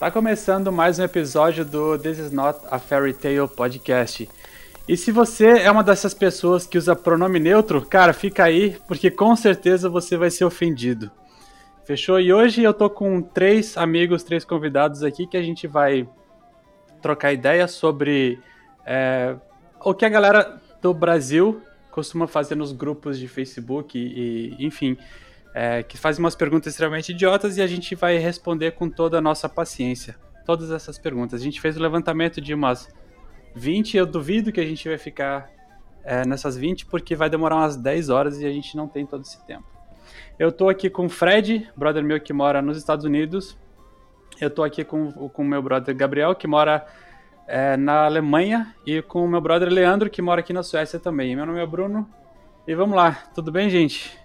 Tá começando mais um episódio do This Is Not a Fairy Tale Podcast. E se você é uma dessas pessoas que usa pronome neutro, cara, fica aí, porque com certeza você vai ser ofendido. Fechou? E hoje eu tô com três amigos, três convidados aqui que a gente vai trocar ideia sobre é, o que a galera do Brasil costuma fazer nos grupos de Facebook e, e enfim, é, que faz umas perguntas extremamente idiotas e a gente vai responder com toda a nossa paciência. Todas essas perguntas. A gente fez o levantamento de umas 20, eu duvido que a gente vai ficar é, nessas 20, porque vai demorar umas 10 horas e a gente não tem todo esse tempo. Eu tô aqui com o Fred, brother meu que mora nos Estados Unidos. Eu tô aqui com o meu brother Gabriel, que mora é, na Alemanha, e com o meu brother Leandro, que mora aqui na Suécia também. Meu nome é Bruno. E vamos lá, tudo bem, gente?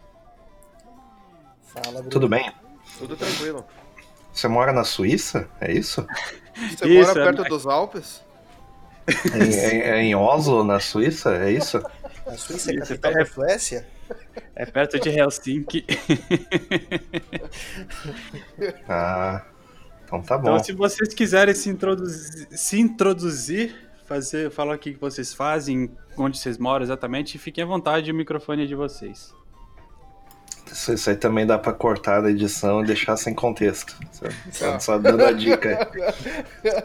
Fala, Bruno. Tudo bem? Tudo tranquilo. Você mora na Suíça? É isso? Você isso, mora perto é... dos Alpes? Em, em, em, Oslo, na Suíça? É isso? A Suíça é capital é, da Suécia? É perto de Helsinki. ah, então tá bom. Então, se vocês quiserem se introduzir, se introduzir fazer, falar o que vocês fazem, onde vocês moram exatamente, fiquem à vontade, o microfone é de vocês. Isso aí também dá pra cortar da edição e deixar sem contexto. Só, só dando a dica.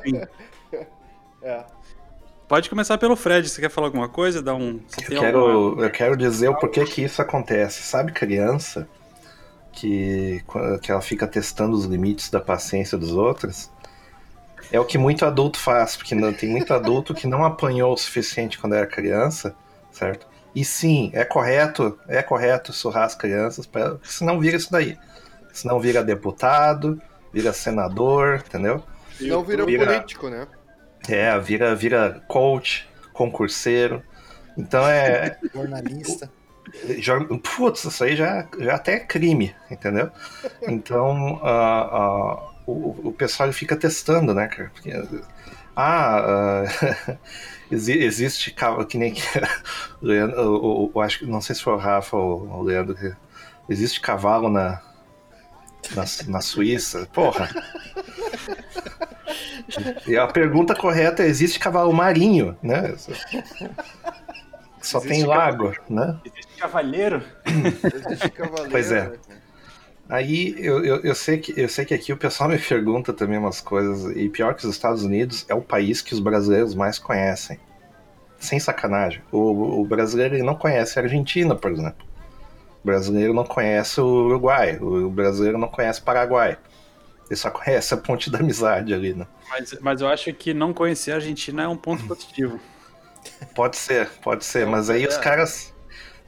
Sim. É. Pode começar pelo Fred. Você quer falar alguma coisa? Dar um. Eu quero, alguma... eu quero dizer o porquê que isso acontece. Sabe, criança que, que ela fica testando os limites da paciência dos outros? É o que muito adulto faz, porque não, tem muito adulto que não apanhou o suficiente quando era criança, certo? E sim, é correto, é correto surrar as crianças, pra, senão vira isso daí. Senão vira deputado, vira senador, entendeu? Não vira, vira político, né? É, vira, vira coach, concurseiro. Então é. Jornalista. Putz, isso aí já, já até é crime, entendeu? Então uh, uh, o, o pessoal fica testando, né, cara? Porque, ah, uh, existe que nem que Leandro, eu, eu, acho que não sei se foi o Rafa ou o Leandro que existe cavalo na na, na Suíça, porra. E a pergunta correta é: existe cavalo marinho, né? Só existe tem lago, né? Existe cavalheiro? existe cavaleiro. Pois é. Aí eu, eu, eu, sei que, eu sei que aqui o pessoal me pergunta também umas coisas, e pior que os Estados Unidos é o país que os brasileiros mais conhecem. Sem sacanagem. O, o brasileiro não conhece a Argentina, por exemplo. O brasileiro não conhece o Uruguai. O brasileiro não conhece o Paraguai. Ele só conhece a ponte da amizade ali, né? Mas, mas eu acho que não conhecer a Argentina é um ponto positivo. Pode ser, pode ser. Mas aí os é. caras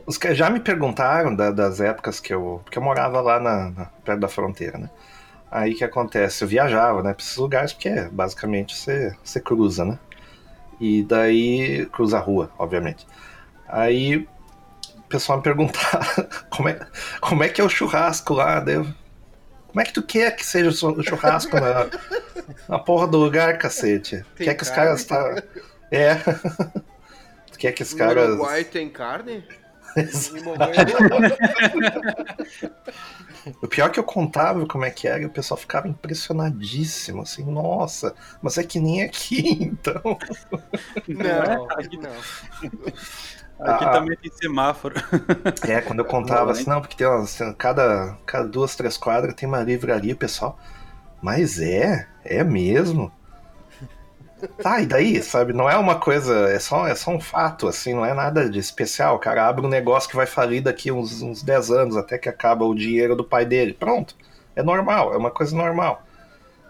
os que já me perguntaram da, das épocas que eu. Porque eu morava lá na, na, perto da fronteira, né? Aí que acontece? Eu viajava, né, pra esses lugares, porque basicamente você, você cruza, né? E daí. cruza a rua, obviamente. Aí o pessoal me perguntava como é, como é que é o churrasco lá, daí eu, como é que tu quer que seja o churrasco na, na porra do lugar, cacete? Tem quer que os caras tá. É. tu quer que os caras. No Uruguai tem carne? O pior é que eu contava como é que era e o pessoal ficava impressionadíssimo, assim, nossa, mas é que nem aqui, então. Não, aqui não. Aqui ah, também tem semáforo. É, quando eu contava não, assim, não, porque tem umas, cada, cada duas, três quadras tem uma livraria, o pessoal. Mas é, é mesmo. Tá, e daí, sabe? Não é uma coisa, é só, é só um fato, assim, não é nada de especial. O cara abre um negócio que vai falir daqui uns, uns 10 anos, até que acaba o dinheiro do pai dele. Pronto. É normal, é uma coisa normal.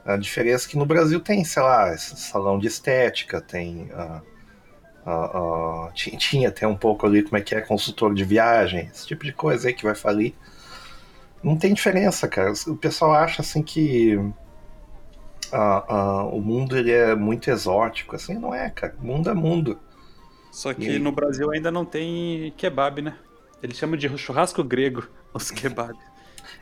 A diferença é que no Brasil tem, sei lá, salão de estética, tem. Uh, uh, uh, tinha até um pouco ali como é que é consultor de viagem, esse tipo de coisa aí que vai falir. Não tem diferença, cara. O pessoal acha assim que o mundo ele é muito exótico, assim, não é, cara. O mundo é mundo. Só que e... no Brasil ainda não tem kebab, né? Eles chamam de churrasco grego, os kebab.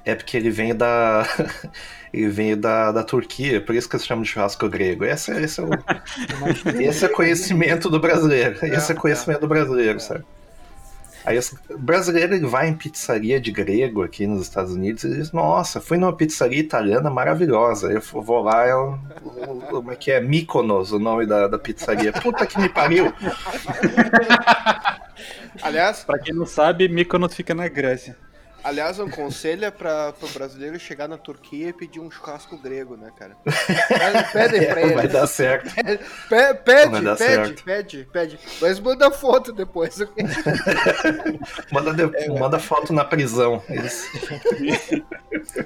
É porque ele vem da. ele vem da, da Turquia, por isso que eles chamam de churrasco grego. Esse, esse, é, o... esse é conhecimento do brasileiro. Esse é, é conhecimento do brasileiro, é. sabe? Aí o brasileiro ele vai em pizzaria de grego aqui nos Estados Unidos e diz, nossa, fui numa pizzaria italiana maravilhosa. Eu vou lá, é o, como é que é? Mykonos, o nome da, da pizzaria. Puta que me pariu! Aliás, pra quem não sabe, Mykonos fica na Grécia. Aliás, um conselho é para o brasileiro chegar na Turquia e pedir um churrasco grego, né, cara? Pede pra ele. Vai dar certo. Pede, pede, pede, certo. pede, pede. Mas manda foto depois. manda, de, é, manda foto na prisão. Isso.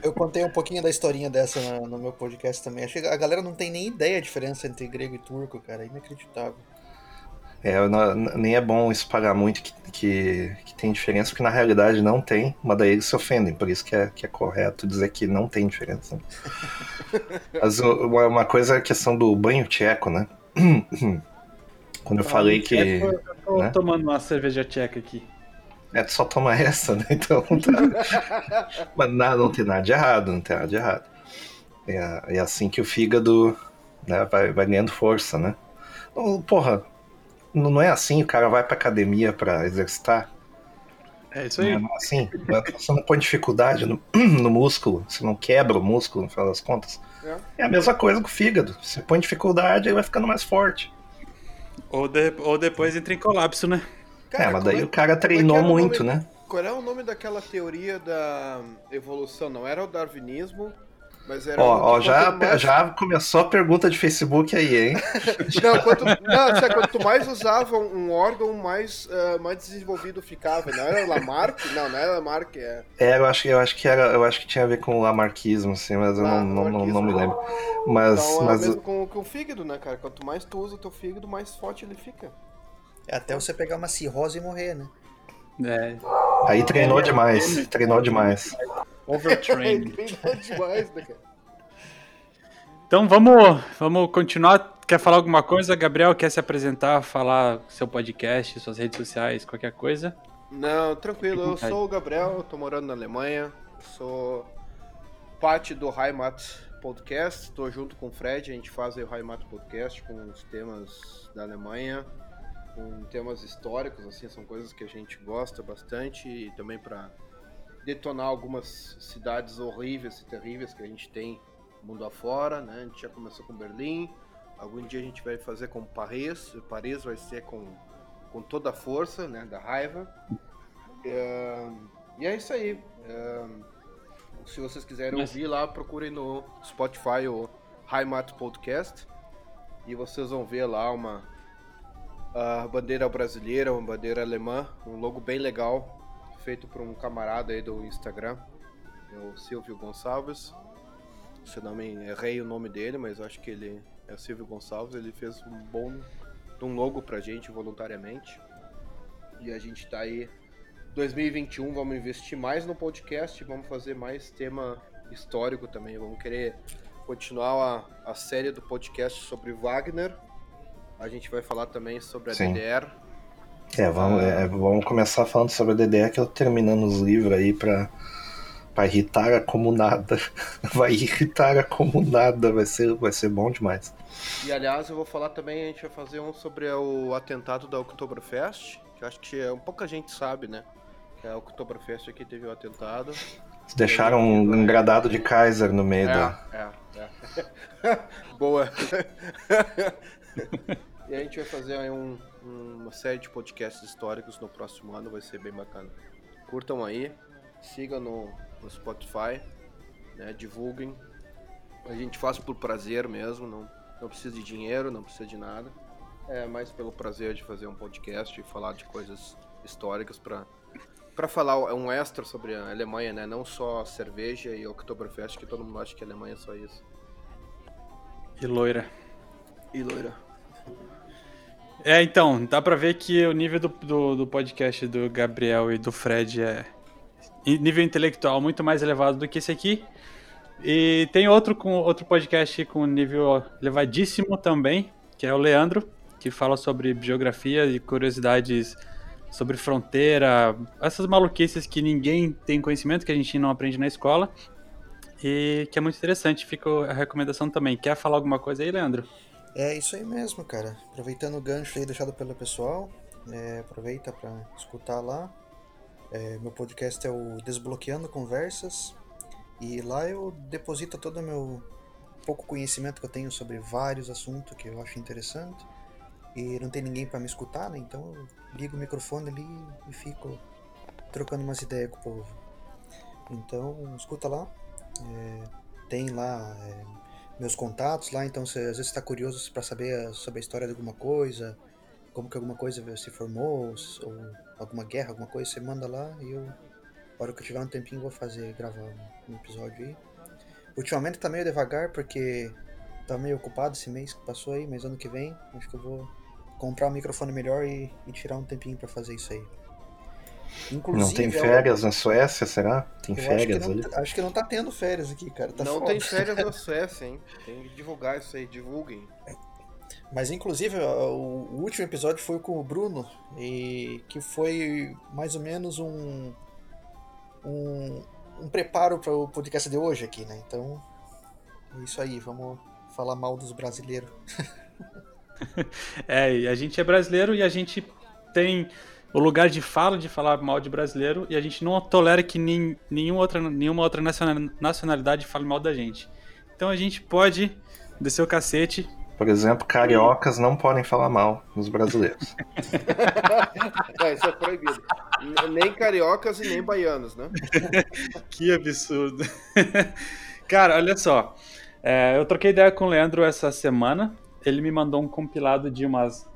Eu contei um pouquinho da historinha dessa no, no meu podcast também. A galera não tem nem ideia a diferença entre grego e turco, cara. É inacreditável. É, não, nem é bom espalhar muito que, que, que, tem diferença, porque na realidade não tem, mas daí eles se ofendem, por isso que é, que é correto dizer que não tem diferença. mas uma, uma coisa é a questão do banho tcheco, né? Quando eu ah, falei que. Eu tô né? tomando uma cerveja tcheca aqui. É, tu só toma essa, né? Então tá. mas nada, não tem nada de errado, não tem nada de errado. É, é assim que o fígado né, vai, vai ganhando força, né? Então, porra, não é assim, o cara vai pra academia pra exercitar. É isso aí. Não é assim, você não põe dificuldade no, no músculo, você não quebra o músculo, no final das contas. É. é a mesma coisa com o fígado. Você põe dificuldade, ele vai ficando mais forte. Ou, de, ou depois entra em colapso, né? Cara, é, mas daí é, o cara treinou é muito, nome, né? Qual é o nome daquela teoria da evolução? Não era o darwinismo, ó, ó já, mais... já começou a pergunta de Facebook aí, hein? não, quanto, não, sabe, quanto mais usava um órgão, mais, uh, mais desenvolvido ficava. Não era Lamarck? Não, não era Lamarck. É, é eu, acho, eu, acho que era, eu acho que tinha a ver com o Lamarckismo, assim, mas eu não, não, não, não, me lembro. Mas, então, é mas... mesmo com, com o fígado, né, cara? Quanto mais tu usa o teu fígado, mais forte ele fica. É até você pegar uma cirrose e morrer, né? É. Aí treinou demais, treinou demais. Overtrained. demais, né, cara? Então vamos, vamos continuar. Quer falar alguma coisa, Gabriel? Quer se apresentar, falar seu podcast, suas redes sociais, qualquer coisa? Não, tranquilo. Eu sou o Gabriel, tô morando na Alemanha. Sou parte do Heimat Podcast. Estou junto com o Fred. A gente faz o Heimat Podcast com os temas da Alemanha, com temas históricos, assim, são coisas que a gente gosta bastante e também para detonar algumas cidades horríveis e terríveis que a gente tem mundo afora, né? A gente já começou com Berlim, algum dia a gente vai fazer com Paris, Paris vai ser com, com toda a força, né, da raiva. É, e é isso aí. É, se vocês quiserem Mas... ouvir lá, procurem no Spotify o Heimat Podcast e vocês vão ver lá uma a bandeira brasileira, uma bandeira alemã, um logo bem legal feito por um camarada aí do Instagram, é o Silvio Gonçalves. Se não me errei o nome dele, mas acho que ele é o Silvio Gonçalves. Ele fez um bom um logo pra gente voluntariamente. E a gente tá aí 2021, vamos investir mais no podcast, vamos fazer mais tema histórico também. Vamos querer continuar a, a série do podcast sobre Wagner. A gente vai falar também sobre a Sim. DDR, é, vamos, é, vamos começar falando sobre a DDR, que eu terminando os livros aí pra, pra irritar a comunada. Vai irritar a comunada, vai ser, vai ser bom demais. E aliás, eu vou falar também, a gente vai fazer um sobre o atentado da Oktoberfest, que eu acho que é, um pouca gente sabe, né? Que a Oktoberfest aqui teve o um atentado. Deixaram um engradado de Kaiser no meio é, da. É, é. Boa. e a gente vai fazer aí um, uma série de podcasts históricos no próximo ano, vai ser bem bacana. Curtam aí, sigam no, no Spotify, né, divulguem. A gente faz por prazer mesmo, não, não precisa de dinheiro, não precisa de nada. É mais pelo prazer de fazer um podcast e falar de coisas históricas para para falar um extra sobre a Alemanha, né? Não só cerveja e Oktoberfest, que todo mundo acha que a Alemanha é só isso. E loira. E loira. É, então, dá pra ver que o nível do, do, do, podcast do Gabriel e do Fred é nível intelectual muito mais elevado do que esse aqui. E tem outro com outro podcast com nível elevadíssimo também, que é o Leandro, que fala sobre biografia e curiosidades sobre fronteira, essas maluquices que ninguém tem conhecimento, que a gente não aprende na escola. E que é muito interessante, fica a recomendação também. Quer falar alguma coisa aí, Leandro? É isso aí mesmo, cara. Aproveitando o gancho aí deixado pelo pessoal, é, aproveita para escutar lá. É, meu podcast é o Desbloqueando Conversas. E lá eu deposito todo o meu pouco conhecimento que eu tenho sobre vários assuntos que eu acho interessante. E não tem ninguém para me escutar, né? Então eu ligo o microfone ali e fico trocando umas ideias com o povo. Então, escuta lá. É, tem lá é, meus contatos lá, então se às vezes está curioso para saber sobre a história de alguma coisa, como que alguma coisa se formou, ou alguma guerra, alguma coisa, você manda lá e eu, na hora que eu tiver um tempinho, vou fazer, gravar um, um episódio aí. Ultimamente tá meio devagar porque tá meio ocupado esse mês que passou aí, mas ano que vem acho que eu vou comprar um microfone melhor e, e tirar um tempinho para fazer isso aí. Inclusive, não tem férias eu... na Suécia, será? Tem eu férias acho ali? Não, acho que não tá tendo férias aqui, cara. Tá não foda. tem férias na Suécia, hein? Tem que divulgar isso aí, divulguem. Mas inclusive o, o último episódio foi com o Bruno e que foi mais ou menos um um, um preparo para o podcast de hoje aqui, né? Então é isso aí, vamos falar mal dos brasileiros. é, a gente é brasileiro e a gente tem o lugar de fala de falar mal de brasileiro e a gente não tolera que nem, nenhuma, outra, nenhuma outra nacionalidade fale mal da gente. Então a gente pode descer o cacete. Por exemplo, cariocas não podem falar mal dos brasileiros. é, isso é proibido. Nem cariocas e nem baianos, né? que absurdo. Cara, olha só. É, eu troquei ideia com o Leandro essa semana. Ele me mandou um compilado de umas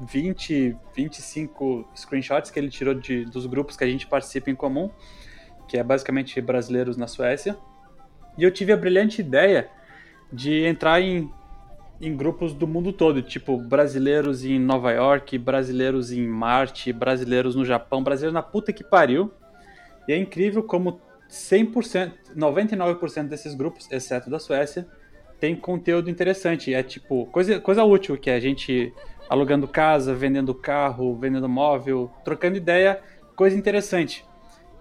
20, 25 screenshots que ele tirou de, dos grupos que a gente participa em comum, que é basicamente brasileiros na Suécia. E eu tive a brilhante ideia de entrar em, em grupos do mundo todo, tipo brasileiros em Nova York, brasileiros em Marte, brasileiros no Japão, brasileiros na puta que pariu. E é incrível como 100%, 99% desses grupos, exceto da Suécia, tem conteúdo interessante. É tipo, coisa, coisa útil que a gente alugando casa, vendendo carro, vendendo móvel, trocando ideia, coisa interessante.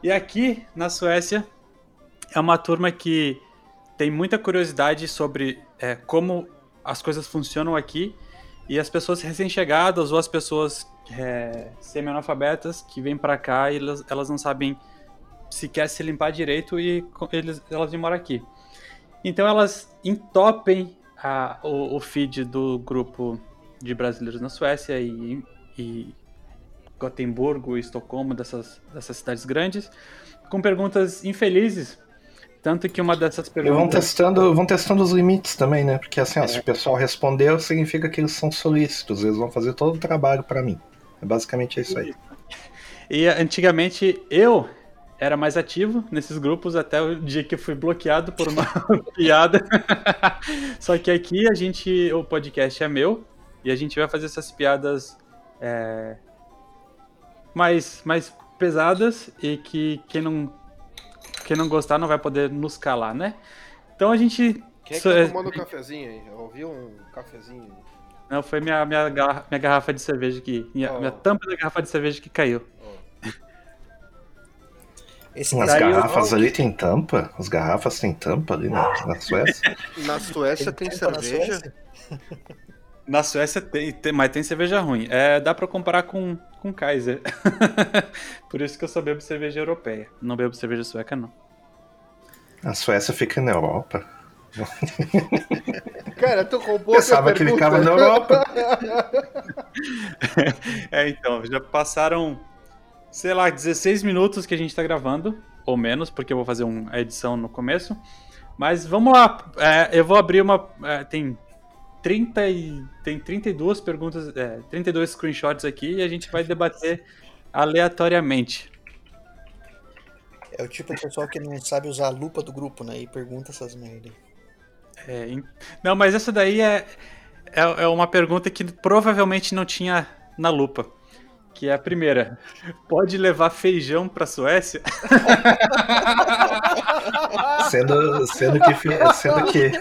E aqui na Suécia é uma turma que tem muita curiosidade sobre é, como as coisas funcionam aqui e as pessoas recém-chegadas ou as pessoas é, semi-analfabetas que vêm para cá e elas, elas não sabem sequer se limpar direito e eles, elas vêm morar aqui. Então elas entopem a, o, o feed do grupo de brasileiros na Suécia e, e Gotemburgo e Estocolmo, dessas, dessas cidades grandes, com perguntas infelizes. Tanto que uma dessas perguntas. vão testando, vão testando os limites também, né? Porque assim, é. se o pessoal respondeu, significa que eles são solícitos, eles vão fazer todo o trabalho para mim. É basicamente isso aí. E antigamente eu era mais ativo nesses grupos até o dia que eu fui bloqueado por uma piada. Só que aqui a gente, o podcast é meu, e a gente vai fazer essas piadas é, mais, mais pesadas e que quem não, quem não gostar não vai poder nos calar, né? Então a gente. Quem é que tá tomando um cafezinho aí? Eu ouvi um cafezinho. Não, foi minha, minha, garrafa, minha garrafa de cerveja que. Minha, oh. minha tampa da garrafa de cerveja que caiu. Oh. Esse As garrafas eu... ali tem tampa? As garrafas tem tampa ali na, na Suécia? Na Suécia tem, tem cerveja? Na Suécia tem, tem, mas tem cerveja ruim. É, dá para comparar com, com Kaiser. Por isso que eu só bebo cerveja europeia. Não bebo cerveja sueca, não. A Suécia fica na Europa. Cara, tu roubou Pensava que ficava na Europa. é, então, já passaram, sei lá, 16 minutos que a gente tá gravando, ou menos, porque eu vou fazer uma edição no começo. Mas vamos lá, é, eu vou abrir uma. É, tem 30 e, tem 32 perguntas, é, 32 screenshots aqui e a gente vai debater aleatoriamente. É o tipo de pessoal que não sabe usar a lupa do grupo, né? E pergunta essas merdas. É, não, mas essa daí é, é, é uma pergunta que provavelmente não tinha na lupa que é a primeira. Pode levar feijão para Suécia? sendo, sendo que sendo que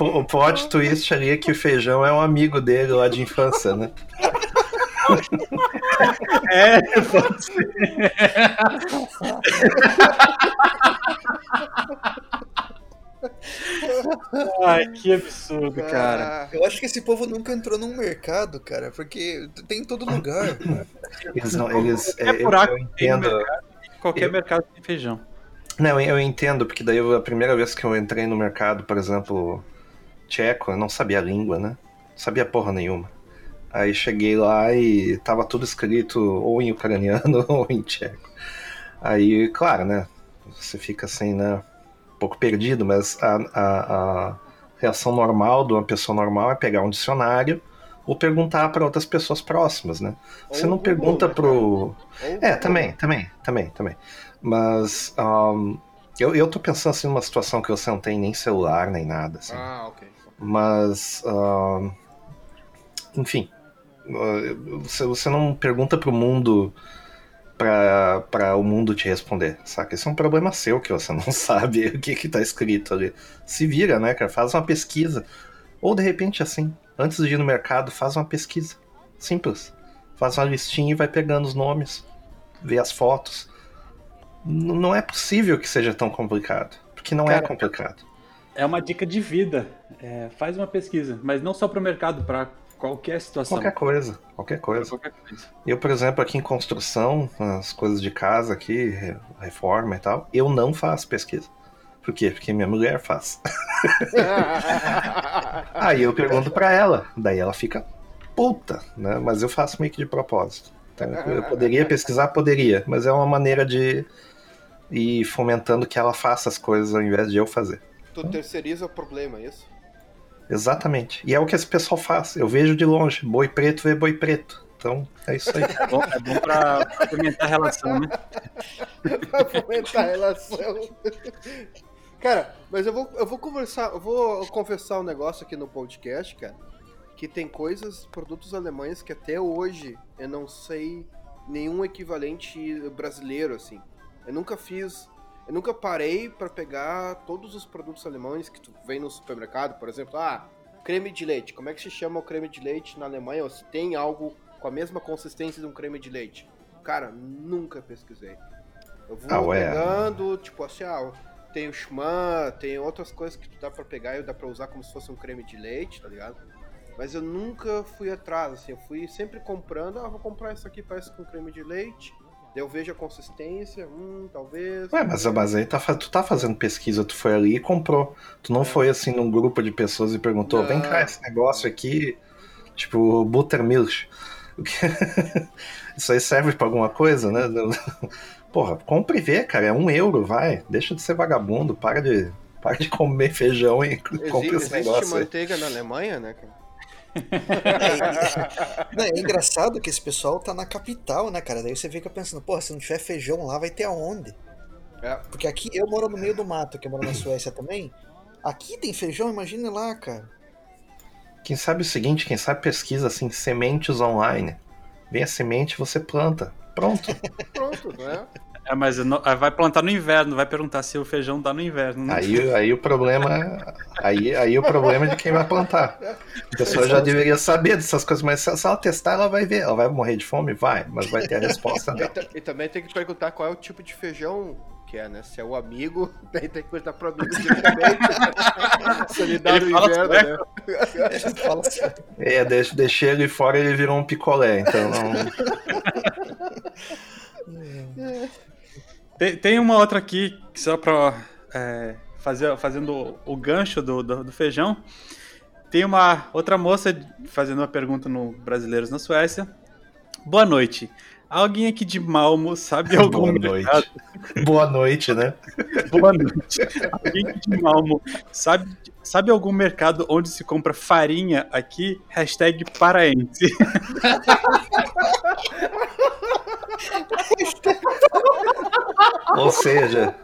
o plot twist ali é que o feijão é um amigo dele lá de infância, né? É, pode ser. Ai, que absurdo, cara. Ah, eu acho que esse povo nunca entrou num mercado, cara, porque tem em todo lugar. Eles não, eles. É, eu, buraco eu entendo. mercado, qualquer Eu- mercado tem feijão. Não, eu entendo, porque daí eu- a primeira vez que eu entrei no mercado, por exemplo, tcheco, eu não sabia a língua, né? Não sabia porra nenhuma. Aí cheguei lá e tava tudo escrito ou em ucraniano ou em tcheco. Aí, claro, né? Você fica assim, né? Um pouco perdido, mas a, a, a reação normal de uma pessoa normal é pegar um dicionário ou perguntar para outras pessoas próximas, né? Você não pergunta né, pro. É, também, também, também, também. Mas ahn, eu, eu tô pensando assim numa situação que você não tem nem celular, nem nada, assim. Ah, ok. Mas. ahn, enfim. Você, você não pergunta pro mundo pra o mundo te responder, saca? Isso é um problema seu que você não sabe o que que tá escrito ali. Se vira, né, cara? Faz uma pesquisa. Ou de repente, assim, antes de ir no mercado, faz uma pesquisa. Simples. Faz uma listinha e vai pegando os nomes, vê as fotos. N- não é possível que seja tão complicado. Porque não é Cara, complicado. É uma dica de vida. É, faz uma pesquisa, mas não só para o mercado, para qualquer situação. Qualquer coisa, qualquer coisa. qualquer coisa. Eu, por exemplo, aqui em construção, as coisas de casa aqui, re- reforma e tal, eu não faço pesquisa. Por quê? Porque minha mulher faz. Aí eu pergunto pra ela, daí ela fica puta, né? Mas eu faço meio que de propósito. tá? Eu poderia pesquisar, poderia, mas é uma maneira de ir fomentando que ela faça as coisas ao invés de eu fazer. tu terceiriza o problema, é isso? Exatamente. E é o que esse pessoal faz. Eu vejo de longe, boi preto vê boi preto. Então, é isso aí. É bom, é bom pra fomentar a relação, né? pra fomentar a relação. Cara, mas eu vou, eu vou conversar, eu vou confessar um negócio aqui no podcast, cara, que tem coisas, produtos alemães que até hoje eu não sei nenhum equivalente brasileiro, assim. Eu nunca fiz, eu nunca parei pra pegar todos os produtos alemães que tu vem no supermercado, por exemplo, ah, creme de leite. Como é que se chama o creme de leite na Alemanha? Ou se tem algo com a mesma consistência de um creme de leite? Cara, nunca pesquisei. Eu vou Ah, pegando, tipo assim, ah, tem o Schmann, tem outras coisas que tu dá pra pegar e dá pra usar como se fosse um creme de leite, tá ligado? Mas eu nunca fui atrás, assim, eu fui sempre comprando, ah, vou comprar isso aqui, parece com creme de leite. Eu vejo a consistência, hum, talvez. Ué, mas, mas aí tá, tu tá fazendo pesquisa, tu foi ali e comprou. Tu não foi assim num grupo de pessoas e perguntou, vem cá, Não. esse negócio aqui, tipo, buttermilk. Que- Isso aí serve pra alguma coisa, né? Porra, compre e vê, cara, é um euro, vai. Deixa de ser vagabundo, para de, para de comer feijão e compre esse existe negócio aí. manteiga na Alemanha, né, cara? Não, é engraçado que esse pessoal tá na capital, né, cara? Daí você fica pensando, porra, se não tiver feijão lá, vai ter aonde? É. Porque aqui eu moro no meio do mato, que eu moro na Suécia também. Aqui tem feijão, imagine lá, cara. Quem sabe o seguinte, quem sabe pesquisa assim, sementes online. Vem a semente, você planta. Pronto. Pronto, né? É, mas não- ah, vai plantar no inverno, vai perguntar se o feijão tá no inverno. Né? Aí, aí o problema. Aí, aí o problema é de quem vai plantar. A pessoa já deveria saber dessas coisas, mas se ela testar, ela vai ver. Ela vai morrer de fome? Vai, mas vai ter a resposta E, dela. e também tem que perguntar qual é o tipo de feijão que é, né? Se é o amigo, daí tem que perguntar pro amigo diretamente. se ele dá Ele no fala inverno, sueco? né? Assim, É, deixa, deixei ele fora ele virou um picolé, então não. Tem, tem uma outra aqui, que só pra é, fazer, fazendo o gancho do, do, do feijão. Tem uma outra moça fazendo uma pergunta no Brasileiros na Suécia. Boa noite. Alguém aqui de Malmo sabe algum Boa mercado? noite. Boa noite, né? Boa noite. Alguém aqui de Malmo sabe, sabe algum mercado onde se compra farinha aqui? Hashtag paraense. Ou seja,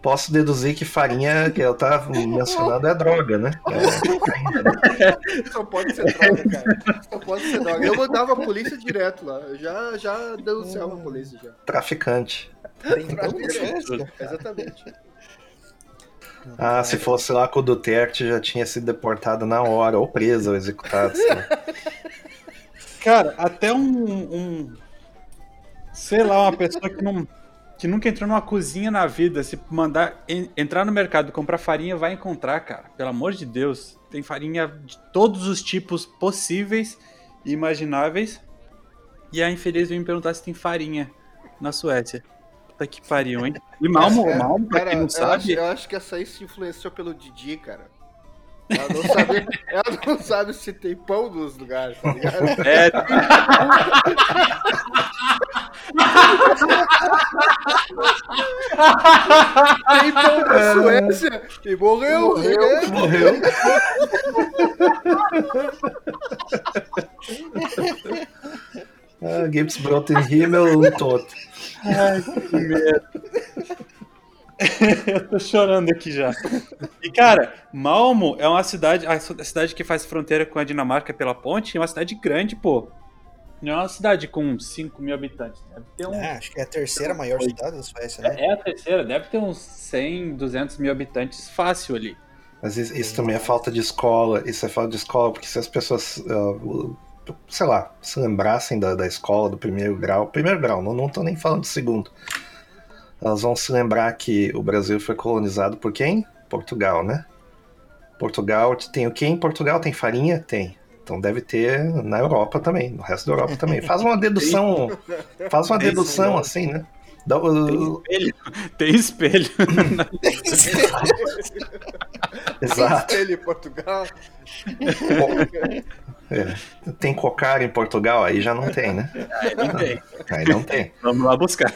posso deduzir que farinha que eu tava mencionando é droga, né? É, Só pode ser droga, cara. Só pode ser droga. Eu mandava a polícia direto lá. Eu já, já denunciava a polícia já. traficante. Suécia? Exatamente. Ah, se fosse lá com o Duterte, já tinha sido deportado na hora, ou preso, ou executado. lá. Cara, até um, um- Sei lá, uma pessoa que não. que nunca entrou numa cozinha na vida, se mandar en, entrar no mercado e comprar farinha, vai encontrar, cara. Pelo amor de Deus. Tem farinha de todos os tipos possíveis e imagináveis. E a infeliz veio me perguntar se tem farinha na Suécia. Puta que pariu, hein? E Malmo, É, Malmo pra cara, quem não eu sabe. acho, eu acho que essa aí se influenciou pelo Didi, cara. Ela não sabe, ela não sabe se tem pão nos lugares, tá ligado? É, Tem pão na Suécia e morreu. né? Morreu. ah, Gibbs Broten Himmel und Tot. Ai, que merda. Eu tô chorando aqui já. E, cara, Malmo é uma cidade, a cidade que faz fronteira com a Dinamarca pela ponte, é uma cidade grande, pô. Não é uma cidade com 5 mil habitantes. Deve ter um. É, acho que é a terceira maior cidade da Suécia, né? É a terceira, deve ter uns 100, 200 mil habitantes fácil ali. Mas isso, isso também é falta de escola. Isso é falta de escola, porque se as pessoas, ah, sei lá, se lembrassem da, da escola, do primeiro grau, primeiro grau, não, não tô nem falando de segundo. Elas vão se lembrar que o Brasil foi colonizado por quem? Portugal, né? Portugal tem o quê em Portugal? Tem farinha? Tem. Então deve ter na Europa também, no resto da Europa também. Faz uma dedução, faz uma Tem dedução sim. assim, né? Dá- Tem espelho. Tem espelho. exato. Ele em Portugal. É. Tem cocar em Portugal, aí já não tem, né? Aí não tem. Aí não tem. Vamos lá buscar.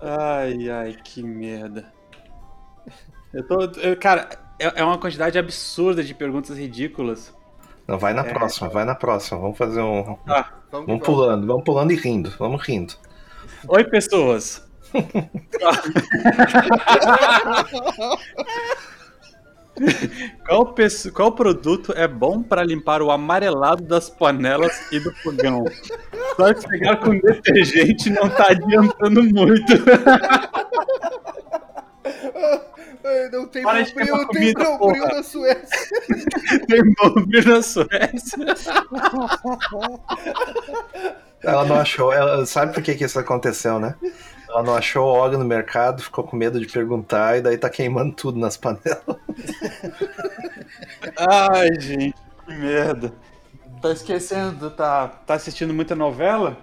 Ai, ai, que merda. Eu tô. eu- cara, é, é uma quantidade absurda de perguntas ridículas. Não, vai na próxima, vai na próxima. Vamos fazer um. Vamos, Vamos vamos. pulando, vamos pulando e rindo, vamos rindo. Oi, pessoas. Qual, pesso- qual produto é bom para limpar o amarelado das panelas e do fogão? Só que pegar com detergente não tá adiantando muito. Não tem Para bombril, tem comida, bombril na Suécia. Tem bombril na Suécia. Ela não achou, ela sabe por que, que isso aconteceu, né? Ela não achou óleo no mercado, ficou com medo de perguntar e daí tá queimando tudo nas panelas. Ai, gente, que merda. Tá esquecendo, tá, tá assistindo muita novela?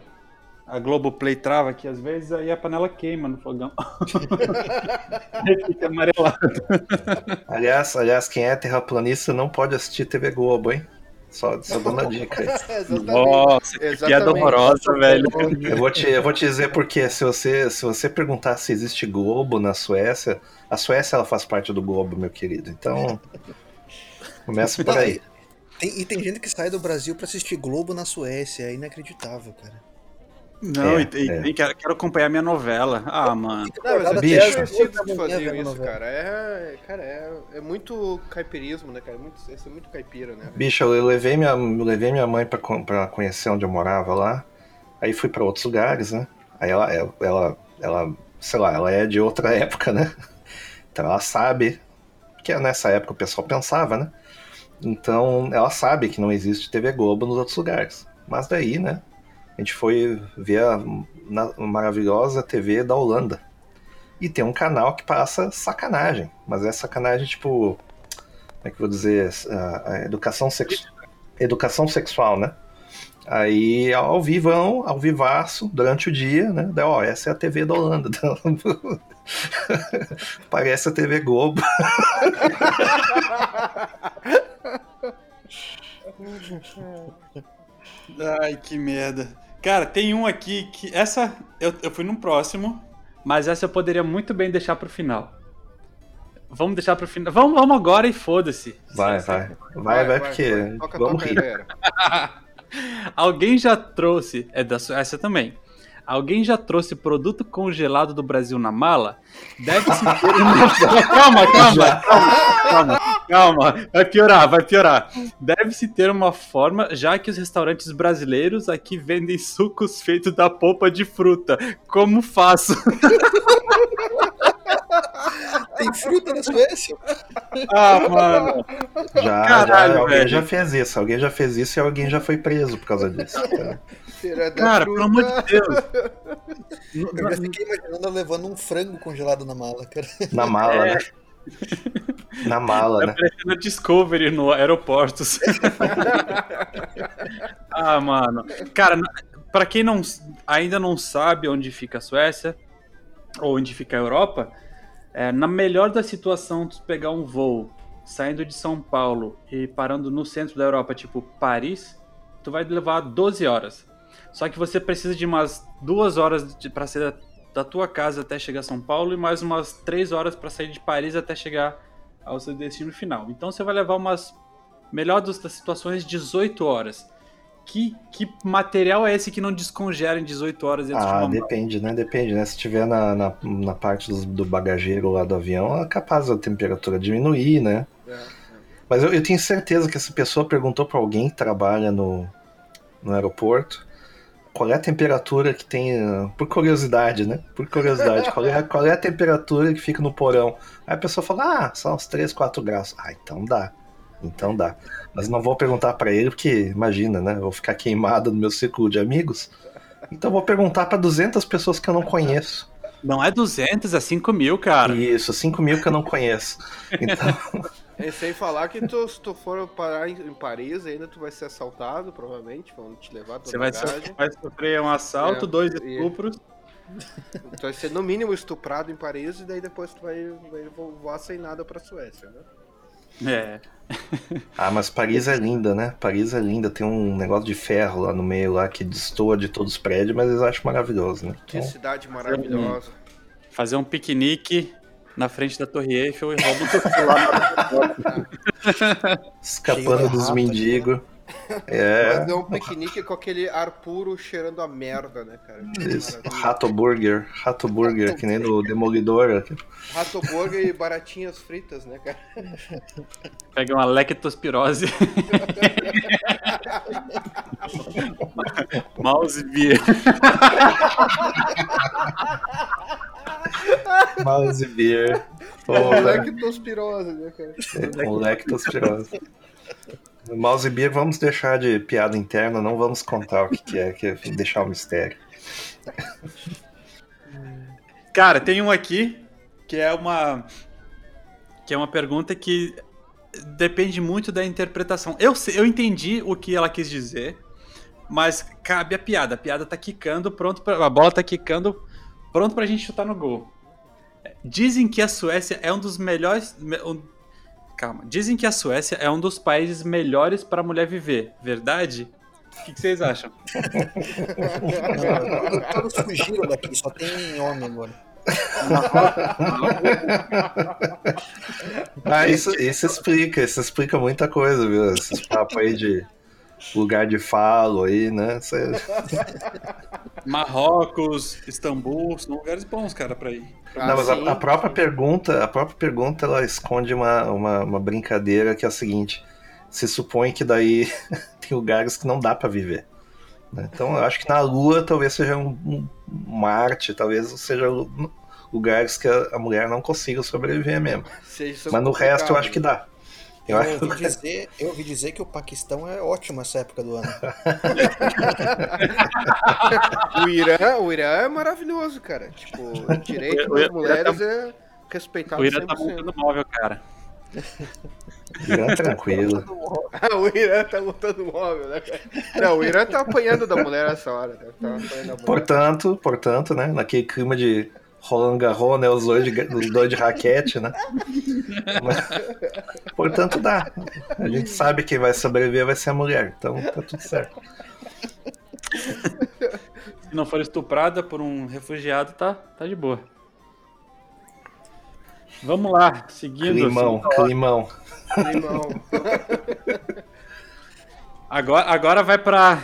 A Globoplay trava aqui às vezes, aí a panela queima no fogão. Fica amarelado. Aliás, aliás, quem é terraplanista não pode assistir TV Globo, hein? Só, só dando a dica aí. Nossa, que piada Exatamente. horrorosa, velho. Eu vou te, eu vou te dizer porque se você, se você perguntar se existe Globo na Suécia, a Suécia ela faz parte do Globo, meu querido. Então, começa por aí. Tem- e tem gente que sai do Brasil pra assistir Globo na Suécia. É inacreditável, cara. Não, É, e, é. e quero, quero acompanhar minha novela. Ah, mano. Não, mas Bicho. faziam vendo isso, cara. É, cara, é, é muito caipirismo, né, cara? É muito, isso é muito caipira, né? Bicho, eu levei minha, eu levei minha mãe pra, pra conhecer onde eu morava lá. Aí fui pra outros lugares, né? Aí ela, ela, ela, ela, sei lá, ela é de outra época, né? Então ela sabe que nessa época o pessoal pensava, né? Então ela sabe que não existe TV Globo nos outros lugares. Mas daí, né? A gente foi ver a na- maravilhosa TV da Holanda. E tem um canal que passa sacanagem. Mas é sacanagem, tipo. Como é que eu vou dizer? A, a educação, sexu... educação sexual, né? Aí ao vivão, ao vivaço, durante o dia, né? Daí, ó, essa é a TV da Holanda. Parece a TV Globo. Ai, que merda. Cara, tem um aqui que. Essa. Eu, eu fui num próximo, mas essa eu poderia muito bem deixar pro final. Vamos deixar pro final. Vamos, vamos agora e foda-se. Vai, vai. Vai, vai, porque. Toca, Vamos toca rir. Alguém já trouxe. É da Suécia também. Alguém já trouxe produto congelado do Brasil na mala? Deve-se ter uma. calma, calma, calma, calma, calma. Vai piorar, vai piorar. Deve-se ter uma forma, já que os restaurantes brasileiros aqui vendem sucos feitos da polpa de fruta. Como faço? Tem fruta na Suécia? Ah, mano. Já, Caralho, já alguém velho. já fez isso, alguém já fez isso e alguém já foi preso por causa disso. Da Cara, pelo amor de Deus. Eu já fiquei imaginando ela levando um frango congelado na mala, cara. na mala, É. né? Na mala, Tá né? parecendo a Discovery no aeroportos. ah, mano. Cara, na- pra quem não, ainda não sabe onde fica a Suécia, ou onde fica a Europa, é, na melhor da situação, tu pegar um voo saindo de São Paulo e parando no centro da Europa, tipo Paris, tu vai levar 12 horas. Só que você precisa de umas duas horas pra sair da, tua casa até chegar a São Paulo e mais umas três horas pra sair de Paris até chegar ao seu destino final. Então você vai levar umas, melhor das situações, 18 horas. Que, que material é esse que não descongela em 18 horas dentro de Ah, uma mala? depende, né? Depende, né? Se tiver na, na, na parte do, do bagageiro lá do avião, é capaz da temperatura diminuir, né? É, é. Mas eu, eu tenho certeza que essa pessoa perguntou pra alguém que trabalha no, no aeroporto qual é a temperatura que tem. ah, Por curiosidade, né? Por curiosidade, qual é, qual é a temperatura que fica no porão? Aí a pessoa fala, ah, são uns 3, 4 graus. Ah, então dá. Então dá. Mas não vou perguntar pra ele, porque imagina, né? Eu vou ficar queimado no meu círculo de amigos. Então vou perguntar pra 200 pessoas que eu não conheço. Não é 200, é 5 mil, cara. Isso, 5 mil que eu não conheço. Então, E sem falar que tu, se tu for parar em, Paris, ainda tu vai ser assaltado, provavelmente. Vão te levar Você vai, bagagem. so- vai sofrer um assalto, É, dois e- estupros. Tu vai ser no mínimo estuprado em Paris e daí depois tu vai, vai voar sem nada pra Suécia, né? É. Ah, mas Paris é linda, né? Paris é linda, tem um negócio de ferro lá no meio lá que destoa de todos os prédios, mas eles acham maravilhoso, né? Que Então, cidade maravilhosa. Fazer um piquenique na frente da Torre Eiffel e rouba o celular. escapando Cheio de dos rato, mendigos. É, Fazer um piquenique com aquele ar puro cheirando a merda, né, cara? Isso. Rato Burger, Rato Burger, que nem do Demolidor. Rato burger e baratinhas fritas, né, cara? Pega uma lectospirose. Mouse beer. Mouse Beer. Com Porra, lactospirose, né, cara? com lectospirose. Mouse Beer, vamos deixar de piada interna, não vamos contar o que, que é, que é deixar o mistério. Cara, tem um aqui que é uma que é uma pergunta que depende muito da interpretação. Eu eu entendi o que ela quis dizer, mas cabe a piada. A piada tá quicando, pronto pra, a bola tá quicando, pronto pra gente chutar no gol. Dizem que a Suécia é um dos melhores me- Calma. Dizem que a Suécia é um dos países melhores para mulher viver. Verdade? O que, que vocês acham? Não, todos fugiram daqui, só tem homem agora. Ah, isso, isso explica, isso explica muita coisa, viu? Esses papos aí de lugar de falo aí, né? É- Marrocos, Istambul, são lugares bons, cara, pra ir. Ah, Não, mas a, a própria pergunta, a própria pergunta, ela esconde uma, uma, uma brincadeira que é a seguinte: se supõe que daí tem lugares que não dá pra viver. né? Então eu acho que na Lua talvez seja um, um Marte, talvez seja lu- lugares que a, a mulher não consiga sobreviver mesmo. Mas no resto eu acho que dá. Eu Eu acho ouvi, dizer, eu ouvi dizer que o Paquistão é ótimo essa época do ano. O Irã, o Irã é maravilhoso, cara. Tipo, o direito O das mulheres é respeitado O Irã tá 100%. montando móvel, cara. Irã tranquilo. Ah, o Irã tá lutando móvel, né, cara? Não, o Irã tá apanhando da mulher essa hora. Né? Tá apanhando da mulher. Portanto, portanto, né? Naquele clima de Roland Garros, né? Os dois de, os dois de raquete, né? Mas, portanto, dá. A gente sabe que quem vai sobreviver vai ser a mulher. Então tá tudo certo. Se não for estuprada por um refugiado, tá, tá de boa. Vamos lá, seguindo. Climão, climão. Limão. Agora, agora vai pra.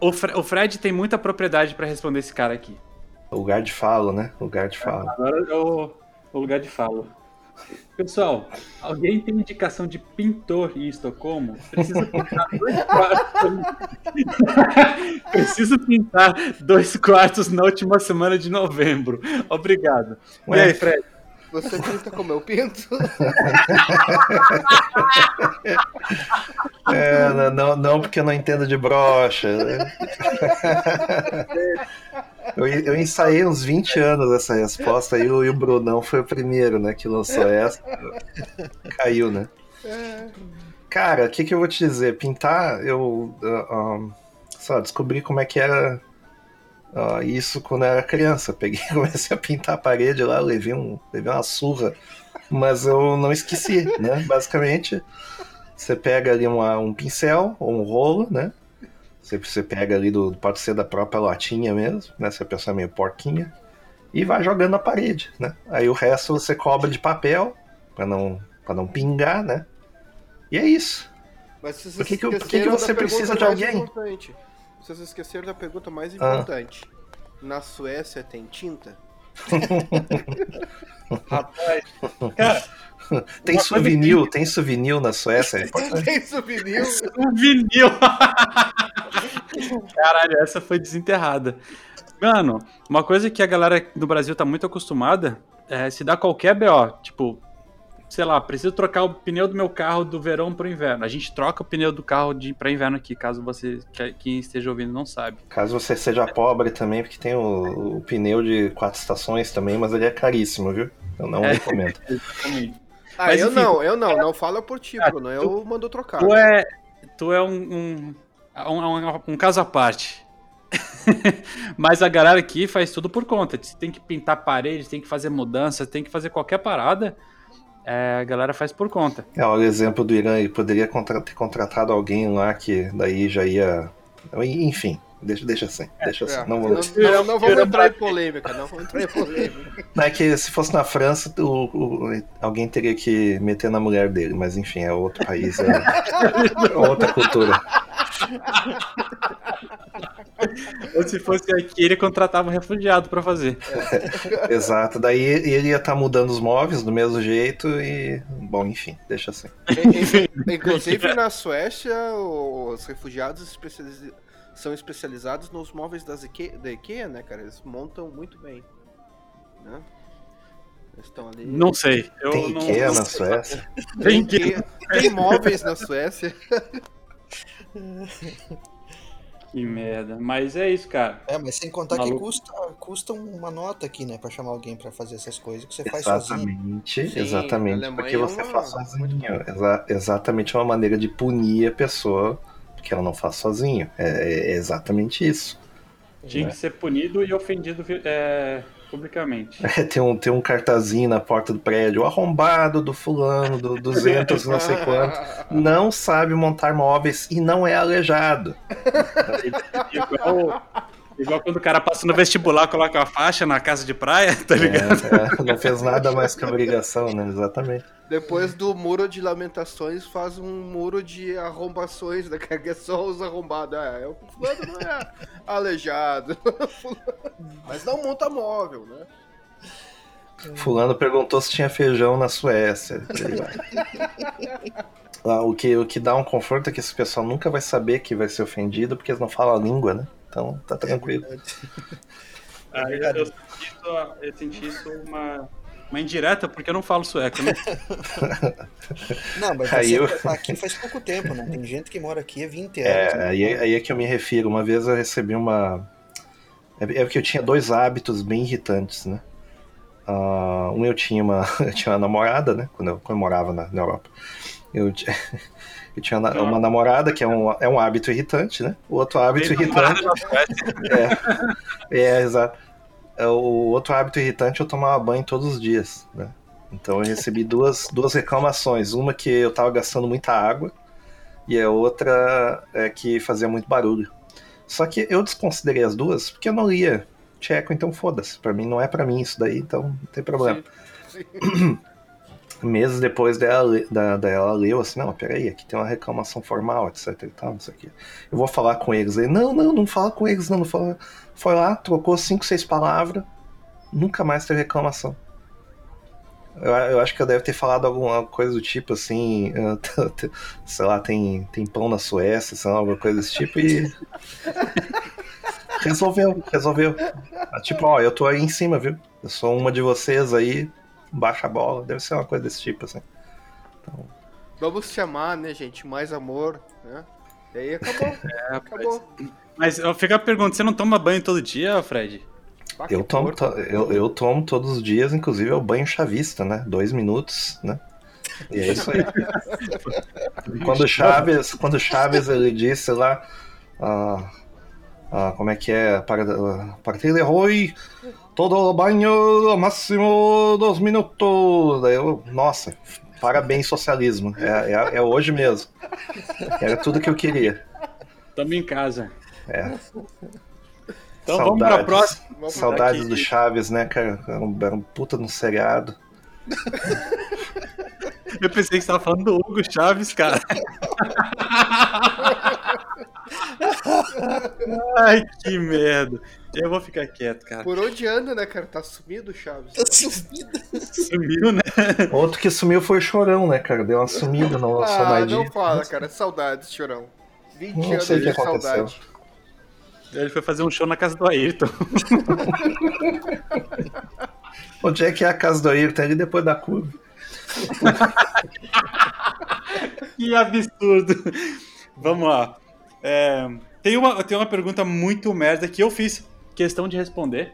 O, Fre- o Fred tem muita propriedade pra responder esse cara aqui. Lugar de falo, né? Lugar de falo. Agora é o, o lugar de falo. Pessoal, alguém tem indicação de pintor em Estocolmo? Preciso pintar dois quartos. Preciso pintar dois quartos na última semana de novembro. Obrigado. E Ué? aí, Fred? Você pinta como eu pinto? É, não, não, porque eu não entendo de brocha. Né? Eu, eu ensaiei uns 20 anos essa resposta e o, e o Brunão foi o primeiro, né, que lançou essa. Caiu, né? Cara, o que, que eu vou te dizer? Pintar, eu uh, uh, só descobri como é que era uh, isso quando eu era criança. Peguei comecei a pintar a parede lá, levei, um, levei uma surra, mas eu não esqueci, né? Basicamente, você pega ali uma, um pincel ou um rolo, né? Você, você pega ali do. Pode ser da própria latinha mesmo, né? Se a pessoa é meio porquinha. E vai jogando na parede, né? Aí o resto você cobre de papel para não, pra não pingar, né? E é isso. Mas vocês Por que, que, por que, que você precisa de alguém? importante. Vocês esqueceram da pergunta mais Ah. importante. Na Suécia tem tinta? Rapaz. Cara, Tem souvenir, tem souvenir na Suécia. é importante. Tem souvenir? vinil. Caralho, essa foi desenterrada. Mano, uma coisa que a galera do Brasil tá muito acostumada é se dá qualquer BO, tipo, sei lá, preciso trocar o pneu do meu carro do verão pro inverno. A gente troca o pneu do carro de para inverno aqui, caso você que, que esteja ouvindo não sabe. Caso você seja pobre também, porque tem o, o pneu de quatro estações também, mas ele é caríssimo, viu? Eu não É. recomendo. Exatamente. Ah, Mas eu enfim, não, eu não. Não fala por ti, Ah, Bruno. Eu mando trocar. Tu é, tu é um, um, um, um- um caso à parte. Mas a galera aqui faz tudo por conta. Você tem que pintar parede, tem que fazer mudança, tem que fazer qualquer parada. É, a galera faz por conta. É, olha o exemplo do Irã, ele poderia contra- ter contratado alguém lá que daí já ia. Enfim, deixa, deixa assim. Deixa assim. É, Não, não, vou... não- não vamos entrar em polêmica, não vamos entrar em polêmica. não é que se fosse na França, o- o- alguém teria que meter na mulher dele, mas enfim, é outro país, é, é outra cultura. Ou se fosse aqui, ele contratava um refugiado pra fazer. Exato, daí ele ia estar mudando os móveis do mesmo jeito e. Bom, enfim, deixa assim. In- in- Inclusive na Suécia, os refugiados especializ- são especializados nos móveis das Ikea, da IKEA, né, cara? Eles montam muito bem. Né? Estão ali. Não sei. Eu Tem não, Ikea não na. Suécia? Tem Ikea- tem móveis na Suécia. Que merda. Mas é isso, cara. É, mas sem contar que Maluco. custa, custa uma nota aqui, né? Pra chamar alguém pra fazer essas coisas que você faz sozinho. Exatamente, Sim, exatamente. Porque é você uma- faz sozinho. Exa- exatamente uma maneira de punir a pessoa porque ela não faz sozinho. É, é exatamente isso. Tinha que ser punido e ofendido é, publicamente. É, tem, um, tem um cartazinho na porta do prédio, o arrombado do fulano, do 200, não sei quanto, não sabe montar móveis e não é aleijado. Igual, igual quando o cara passa no vestibular, coloca uma faixa na casa de praia, tá ligado? É, é, não fez nada mais que obrigação, né? Exatamente. Depois do muro de lamentações, faz um muro de arrombações, né? Que é só os arrombados. Ah, é, o fulano não é aleijado. Mas não monta móvel, né? Fulano perguntou se tinha feijão na Suécia. Lá, o, que, o que dá um conforto é que esse pessoal nunca vai saber que vai ser ofendido porque eles não falam a língua, né? Então tá tranquilo. Ah, eu, eu senti isso, eu senti isso uma, uma indireta, porque eu não falo sueco, né? Não, mas Aí você eu- tá aqui faz pouco tempo, né? Tem gente que mora aqui há 20 anos. né? É, aí, aí é que eu me refiro. Uma vez eu recebi uma. É é porque eu tinha dois hábitos bem irritantes, né? Ah, um eu tinha uma. Eu tinha uma namorada, né? Quando eu, quando eu morava na, na Europa. Eu, eu tinha uma namorada, que é um, é um hábito irritante, né? O outro hábito irritante. É, é, exato. É, O outro hábito irritante é eu tomava banho todos os dias, né? Então eu recebi duas, duas reclamações. Uma que eu tava gastando muita água e a outra é que fazia muito barulho. Só que eu desconsiderei as duas porque eu não lia tcheco, então foda-se. Pra mim não é pra mim isso daí, então não tem problema. Sim. Meses depois dela, da, dela leu assim, não, peraí, aqui tem uma reclamação formal, etc e tal, não sei o quê. Eu vou falar com eles. Aí, não, não, não fala com eles, não, não fala. Foi lá, trocou cinco, seis palavras, nunca mais teve reclamação. Eu, eu acho que eu deve ter falado alguma coisa do tipo assim, eh, sei lá, tem, tem pão na Suécia, sei lá, alguma coisa desse tipo, e. resolveu, resolveu. Ah, Tipo, ó, eu tô aí em cima, viu? Eu sou uma de vocês aí, baixa a bola. Deve ser uma coisa desse tipo, assim. Então... Vamos chamar, né, gente? Mais amor, né? E aí acabou. É, acabou. Mas eu fico a pergunta, você não toma banho todo dia, Fred? eu, tomo, to, eu, eu tomo todos os dias, inclusive é o banho chavista, né? Dois minutos, né? E é isso aí. quando Chaves, quando Chaves ele disse lá, ah, ah, como é que é, para a partir de hoje, todo banho máximo dois minutos. Daí eu, nossa, parabéns socialismo, é, é, é hoje mesmo. Era tudo que eu queria. Tamo em casa. É. Então saudades, vamos pra próxima. Vamos saudades do Chaves, né, cara? Era um, era um puta no seriado. Eu pensei que você tava falando do Hugo Chaves, cara. Ai, que merda. Eu vou ficar quieto, cara. Por onde anda, né, cara? Tá sumido o Chaves. Tá sumido. Sumiu, né? Outro que sumiu foi o Chorão, né, cara? Deu uma sumida no nosso Ah, não fala, cara. Saudades, Chorão. 20 não anos de saudade. Ele foi fazer um show na casa do Ayrton. Onde é que é a casa do Ayrton? Ali depois da curva. que absurdo. Vamos lá. É, tem, uma, tem uma pergunta muito merda que eu fiz questão de responder.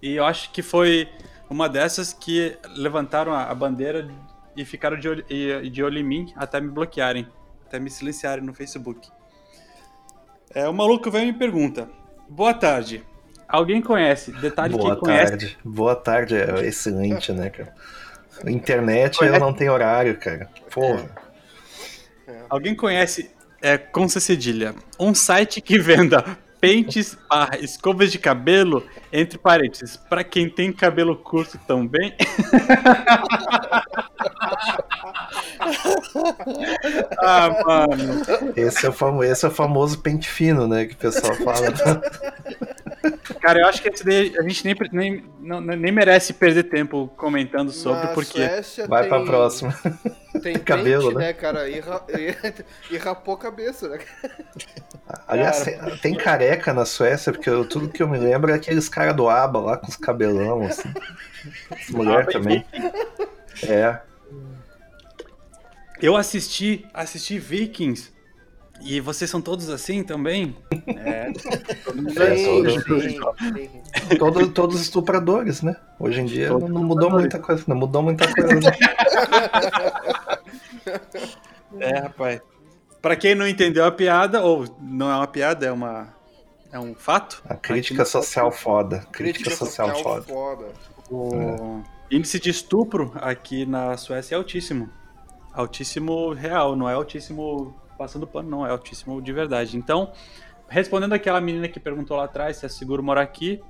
E eu acho que foi uma dessas que levantaram a, a bandeira e ficaram de olho, de olho em mim até me bloquearem, até me silenciarem no Facebook. É, o maluco vem e me pergunta: Boa tarde. Alguém conhece? Detalhe Boa que tarde. conhece. Boa tarde, é excelente, né, cara? Internet eu não tenho horário, cara. Porra. É. Alguém conhece é, com cedilha um site que venda pentes barra escovas de cabelo, entre parênteses, para quem tem cabelo curto também. ah, mano. Esse é, o famoso, esse é o famoso pente fino, né? Que o pessoal fala. Cara, eu acho que esse daí a gente nem, nem, não, nem merece perder tempo comentando sobre, Na porque. Suécia Vai tem... pra próxima. Tem cabelo, pente, né? né, cara? E, ra... e, rapou a cabeça, né? Aliás, tem, tem, careca na Suécia, porque eu, tudo que eu me lembro é aqueles caras do ABA lá com os cabelão, assim. As mulheres também. É. Eu assisti, assisti Vikings. E vocês são todos assim também? É, é todos, todos estupradores, né? Hoje em dia todos não mudou muita coisa, não mudou muita coisa. Né? é, rapaz. Pra quem não entendeu a piada, ou não é uma piada, é uma é um fato. A crítica social foda. Crítica, crítica social, social, foda. foda. O é. índice de estupro aqui na Suécia é altíssimo. Altíssimo real, não é altíssimo passando pano, não, é altíssimo de verdade. Então, respondendo aquela menina que perguntou lá atrás se é seguro morar aqui,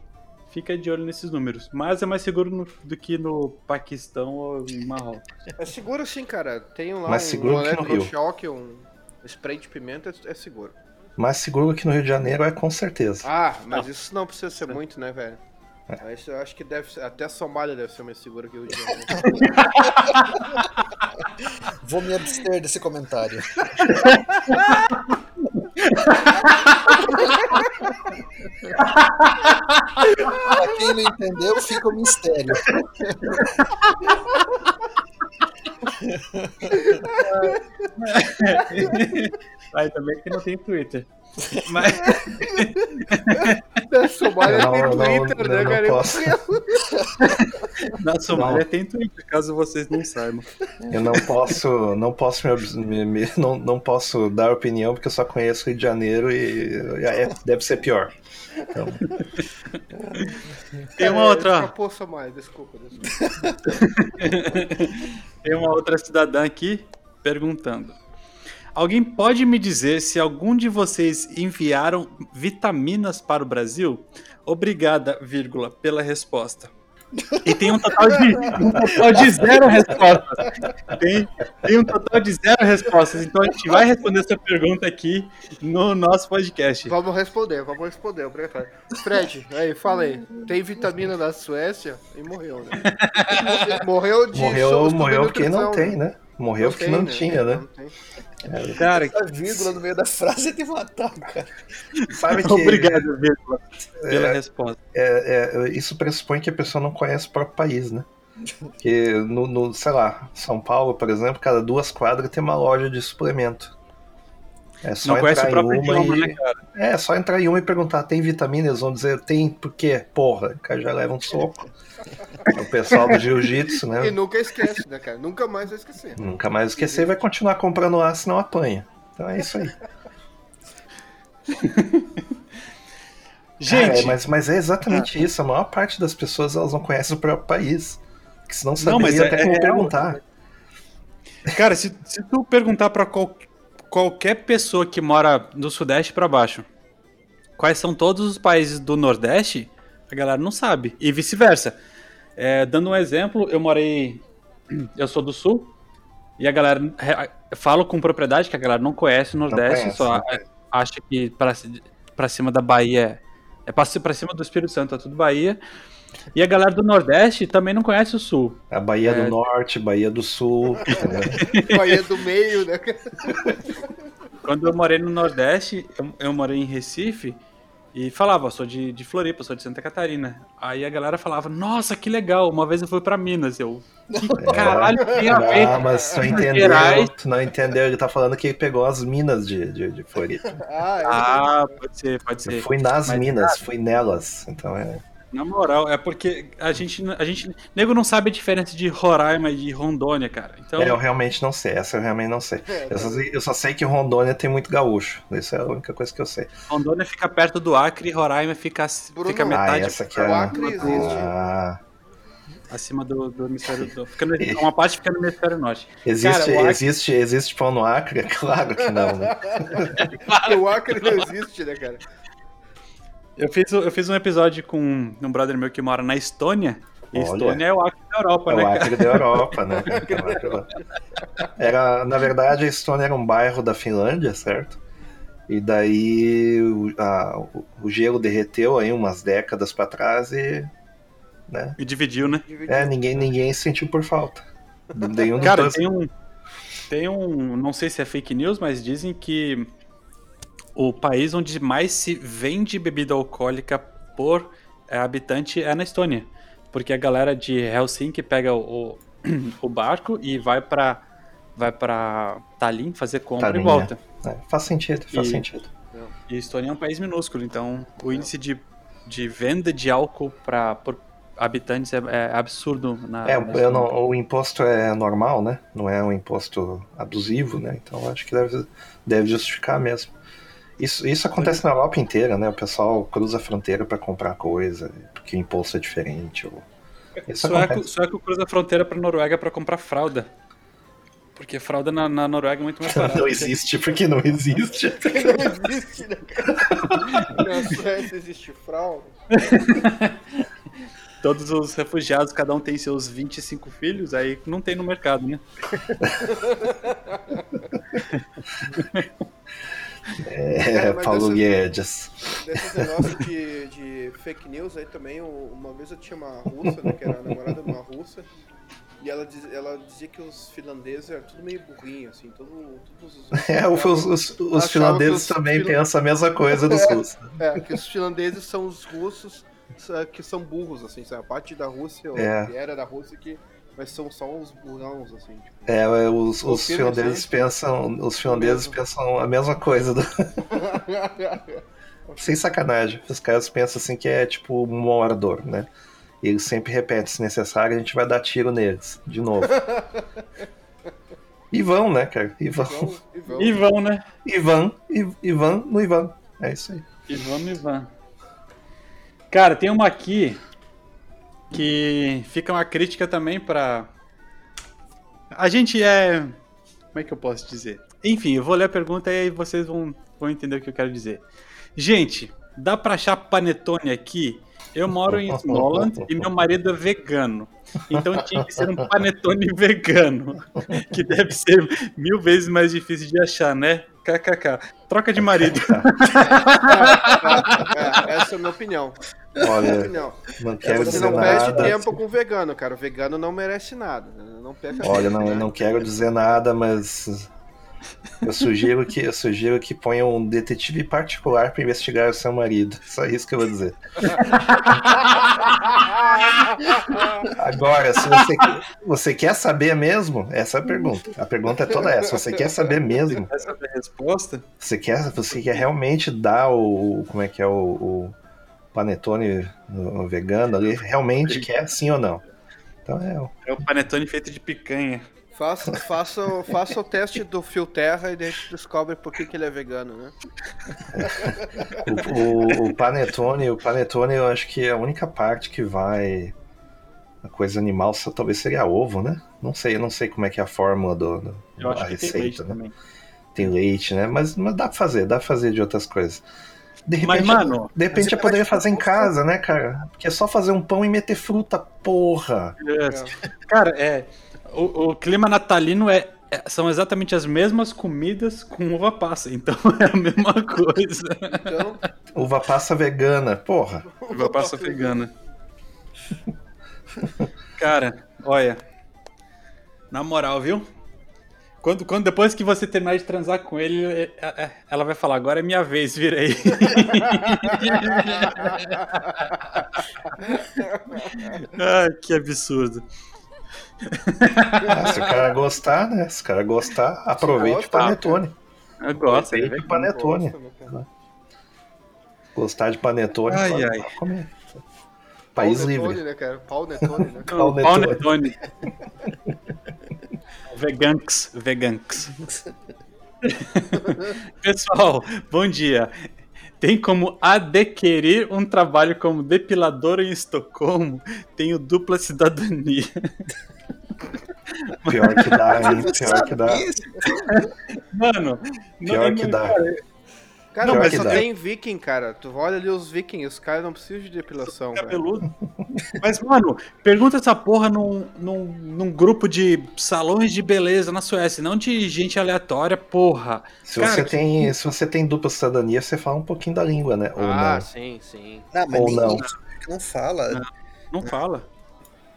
fica de olho nesses números. Mas é mais seguro no, do que no Paquistão ou em Marrocos. É seguro sim, cara. Tem lá mais um, seguro um que no Rio. choque, um spray de pimenta, é seguro. Mais seguro que no Rio de Janeiro é com certeza. Ah, mas não. isso não precisa ser muito, né, velho? É. Eu acho que deve ser, até a Somália deve ser mais segura que o Rio de Janeiro. Vou me abster desse comentário. pra quem não entendeu, fica o mistério. Aí também que não tem Twitter. Mas... Na Somália não, tem Twitter, não, né, cara? Posso. Na Somália tem Twitter, caso vocês não saibam. Eu não posso, não posso me, me, não, não posso dar opinião porque eu só conheço Rio de Janeiro e é, deve ser pior. Então... Tem uma outra. Posso mais, desculpa, desculpa. Tem uma outra cidadã aqui perguntando. Alguém pode me dizer se algum de vocês enviaram vitaminas para o Brasil? Obrigada, vírgula, pela resposta. E tem um total de, um total de zero respostas. Tem, tem um total de zero respostas. Então a gente vai responder essa pergunta aqui no nosso podcast. Vamos responder, vamos responder. Obrigado. Fred, aí, fala aí. Tem vitamina da Suécia e morreu, né? Morreu de Morreu, morreu porque não tem, né? Morreu não porque tem, não né? tinha, né? Não tem. É, cara, a vírgula no meio da frase é de matar, cara. Sabe que, Obrigado, vírgula, pela é, resposta. É, é, isso pressupõe que a pessoa não conhece o próprio país, né? Que no, no, sei lá, São Paulo, por exemplo, cada duas quadras tem uma loja de suplemento. É só Não conhece o entrar em próprio uma idioma, e... né, cara? É, só entrar em uma e perguntar, tem vitamina? Eles vão dizer, tem, por quê? Porra, o cara já leva um soco. o pessoal do jiu-jitsu, E né? nunca esquece, né, cara? Nunca mais vai esquecer. Nunca mais esquecer, vai continuar comprando lá, senão apanha. Então é isso aí. Cara, Gente, é, mas, mas é exatamente isso. A maior parte das pessoas elas não conhecem o próprio país. Que senão saberia mas é- até como é- perguntar. cara, se, se tu perguntar pra qual- qualquer pessoa que mora do Sudeste pra baixo, quais são todos os países do Nordeste, a galera não sabe. E vice-versa. É, dando um exemplo, eu morei. Eu sou do Sul. E a galera. Eu falo com propriedade que a galera não conhece o Nordeste, conhece, só não conhece. acha que pra cima da Bahia. É pra, ci- pra cima do Espírito Santo, é tudo Bahia. E a galera do Nordeste também não conhece o Sul. A Bahia É. do Norte, Bahia do Sul. entendeu? Bahia do meio, né? cara? Quando eu morei no Nordeste, eu, eu morei em Recife e falava, sou de, de Floripa, sou de Santa Catarina. Aí a galera falava, nossa, que legal, uma vez eu fui pra Minas. Eu, que caralho tem a ver? ah, mas tu entendeu. Tu não entendeu. Ele tá falando que ele pegou as minas de, de, de Floripa. Ah, é. Ah, pode ser, pode Eu ser. fui nas Mas, minas, fui nelas. Então é. Na moral, é porque a gente, a gente. Nego não sabe a diferença de Roraima e de Rondônia, cara. Então, É, eu realmente não sei. Essa eu realmente não sei. É, Eu só, sei- eu só sei que Rondônia tem muito gaúcho. Isso é a única coisa que eu sei. Rondônia fica perto do Acre e Roraima fica, Bruno, fica metade ah, essa aqui o é. Acre existe. Ah, acima do, do hemisfério do. Fica no- uma parte fica no hemisfério norte. existe, Cara, o Acre- existe, existe pão no Acre? Claro que não, né? O Acre não existe, né, cara? Eu fiz, eu fiz um episódio com um brother meu que mora na Estônia. E Olha. Estônia é o Acre da Europa, É né, o cara? Acre da Europa, né? É o Acre da- Era, na verdade, a Estônia era um bairro da Finlândia, certo? E daí o, a- o- gelo derreteu aí umas décadas pra trás e. Né? E dividiu, né? É, ninguém, ninguém sentiu por falta. Nenhum Cara, tem um. Tem um. Não sei se é fake news, mas dizem que o país onde mais se vende bebida alcoólica por é, habitante é na Estônia. Porque a galera de Helsinki pega o, o barco e vai pra, vai pra Tallinn fazer compra Tallinn, e volta. É, faz sentido, faz E- sentido. E a Estônia é um país minúsculo, então o índice de, de venda de álcool pra, por habitantes é, é absurdo na, É, na não- o imposto é normal, né? Não é um imposto abusivo, né? Então acho que deve, deve justificar mesmo. Isso, isso acontece na Europa inteira, né? O pessoal cruza a fronteira para comprar coisa, porque o imposto é diferente. Ou... Isso Sueco, acontece. sueco cruza a fronteira pra Noruega pra comprar fralda. Porque fralda na, na Noruega é muito mais barata. Não existe porque não existe. Não existe, né, cara? Na Suécia existe fraude. Todos os refugiados, cada um tem seus 25 filhos, aí não tem no mercado, né? É, Cara, Paulo essas- Guedes. Desses negócios de, de fake news aí também, uma vez eu tinha uma russa, né, que era a namorada de uma russa, e ela, diz, ela dizia que os finlandeses eram tudo meio burrinho, assim, todo, todos os... É, os, os, os finlandeses os também finlan- pensam a mesma coisa dos russos. É, que os finlandeses são os russos que são burros, assim, sabe? A parte da Rússia, ou É. que era da Rússia, que, mas são só uns burrões, assim, tipo... É, é, os, os finlandeses gente. pensam, os finlandeses pensam a mesma coisa. do- Sem sacanagem. Os caras pensam assim que é tipo um morador, né? E eles sempre repetem, se necessário, a gente vai dar tiro neles, de novo. E vão, né, cara? E vão. Vão, e vão. E vão, né? Ivan, Ivan no Ivan. É isso aí. E vamos, e vamos. Cara, tem uma aqui que fica uma crítica também pra. A gente é. Como é que eu posso dizer? Enfim, eu vou ler a pergunta e aí vocês vão, vão entender o que eu quero dizer. Gente, dá pra achar panetone aqui? Eu moro em Småland e meu marido é vegano. Então tinha que ser um panetone vegano. Que deve ser mil vezes mais difícil de achar, né? KKK. Troca de marido. É, essa é a minha opinião. Minha Olha, opinião. não quero Você dizer não perde nada. tempo com vegano, cara. O vegano não merece nada. Não perca Olha, tempo, não, né? não quero dizer nada, mas Eu sugiro que eu sugiro que ponha um detetive particular para investigar o seu marido. Só isso que eu vou dizer. Agora, se você, você quer saber mesmo, essa é a pergunta. A pergunta é toda essa. Você quer saber mesmo? Essa é a resposta? Você quer, você quer realmente dar o. Como é que é o, o panetone vegano ali? Realmente quer, sim ou não? Então é. É o panetone feito de picanha. Faça, faça, faça o teste do fio terra e daí a gente descobre por que, que ele é vegano, né? o, o, o, panetone, o panetone eu acho que é a única parte que vai a coisa animal só, talvez seria ovo, né? Não sei, eu não sei como é que é a fórmula do, do eu acho receita, tem leite né? Também. Tem leite, né? Mas, mas dá pra fazer, dá pra fazer de outras coisas. De repente, mas, mano, de repente eu poderia fazer em casa, né, cara? Porque é só fazer um pão e meter fruta, porra. Yes. Cara, é. O, o clima natalino é, é, são exatamente as mesmas comidas com uva passa, então é a mesma coisa. Então... Uva passa vegana, porra. Uva passa vegana. Cara, olha. Na moral, viu? Quando, quando depois que você terminar de transar com ele, é, é, ela vai falar: agora é minha vez, virei. ah, que absurdo. Ah, se o cara gostar, né? Se o cara gostar, aproveite o panetone. Eu gosto. Aproveite o panetone. Gosta, né, Gostar de panetone, ai, pode ai. comer. País Pau livre. Netone, né, cara? Pau Netone, né? Pau Netone. Veganks, veganks. Pessoal, bom dia. Tem como adquirir um trabalho como depilador em Estocolmo? Tenho dupla cidadania. Pior que dá, hein? Pior que dá. Mano, pior não, que dá. Cara, mas só tem viking, cara. Tu olha ali os vikings, os caras não precisam de depilação. Cabeludo. mas, mano, pergunta essa porra num, num, num, grupo de salões de beleza na Suécia, não de gente aleatória, porra. Se, cara, você, que... tem, se você tem dupla cidadania, você fala um pouquinho da língua, né? Ou ah, não. sim, sim. Não, mas Ou não. não fala. Não, não fala.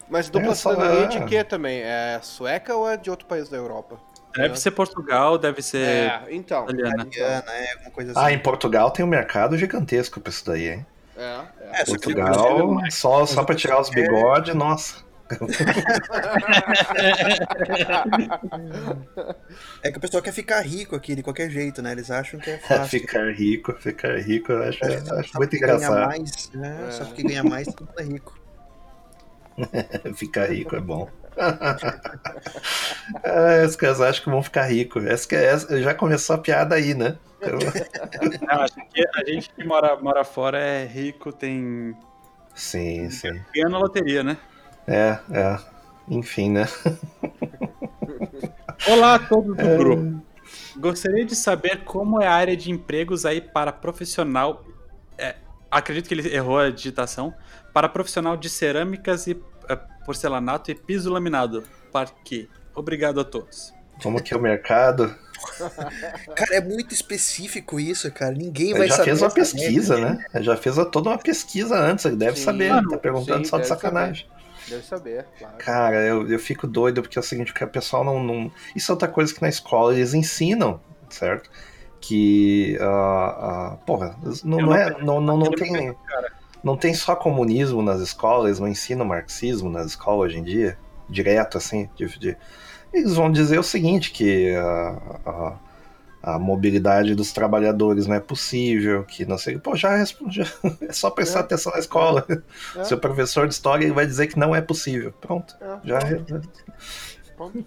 Mas dupla é, cidadania é... de quê também? É sueca ou é de outro país da Europa? Deve ser Portugal, deve ser. É, então. Italiana. é, alguma coisa assim. Ah, em Portugal tem um mercado gigantesco pra isso daí, hein? É, é. Portugal, só, só pra tirar os bigodes, nossa. é que o pessoal quer ficar rico aqui de qualquer jeito, né? Eles acham que é fácil. ficar rico, ficar rico, eu acho, é, acho muito engraçado. Mais, né? é. Só porque ganha mais, é rico. ficar rico é bom. é, os caras acham que vão ficar ricos. Essa, essa, já começou a piada aí, né? Não, acho que a gente que mora, mora fora é rico, tem. Sim, sim. Ganha na loteria, né? É, é. Enfim, né? Olá a todos do é... grupo. Gostaria de saber como é a área de empregos aí para profissional. É, acredito que ele errou a digitação. Para profissional de cerâmicas e é, porcelanato e piso laminado. Parque. Obrigado a todos. Como que é o mercado? Cara, é muito específico isso, cara. Ninguém vai saber. já fez uma pesquisa, né? Já fez toda uma pesquisa antes, ele deve sim, saber. Mano, tá perguntando sim, só de sacanagem. Saber. Deve saber, claro. Cara, eu, eu fico doido porque é o seguinte, que o pessoal não, não. Isso é outra coisa que na escola eles ensinam, certo? Que. Uh, uh, porra, não, não, é, não, não, não tem. Não tem só comunismo nas escolas, não ensinam marxismo nas escolas hoje em dia, direto assim. De, de... Eles vão dizer o seguinte: que uh, uh, a mobilidade dos trabalhadores não é possível, que não sei. Pô, já, já é só prestar é, atenção na escola. É, Seu professor de história ele vai dizer que não é possível. Pronto. É, já pronto.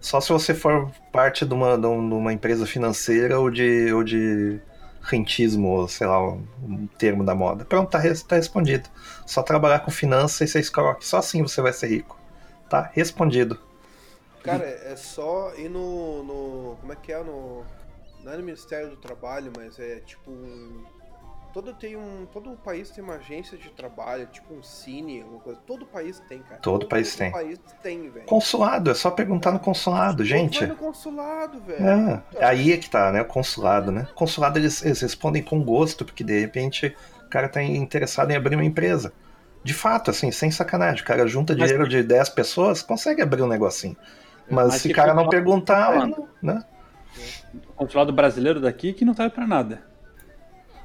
Só se você for parte de uma, de uma empresa financeira ou de, ou de rentismo, sei lá, um termo da moda. Pronto, tá, tá respondido. Só trabalhar com finanças e você escroque. Só assim você vai ser rico. Tá respondido. Cara, é só ir no, no. Como é que é? No. Não é no Ministério do Trabalho, mas é tipo um. Todo tem um. Todo o país tem uma agência de trabalho, tipo um cine, alguma coisa. Todo país tem, cara. Todo, todo país tem. país tem, velho. Consulado, é só perguntar no consulado, gente. Vai no consulado, velho. É, aí é que tá, né? O consulado, né? O consulado eles, eles respondem com gosto, porque de repente o cara tá interessado em abrir uma empresa. De fato, assim, sem sacanagem. O cara junta dinheiro de 10 pessoas, consegue abrir um negocinho. Mas, Mas se o cara não perguntar, não, né? O consulado brasileiro daqui que não serve pra nada.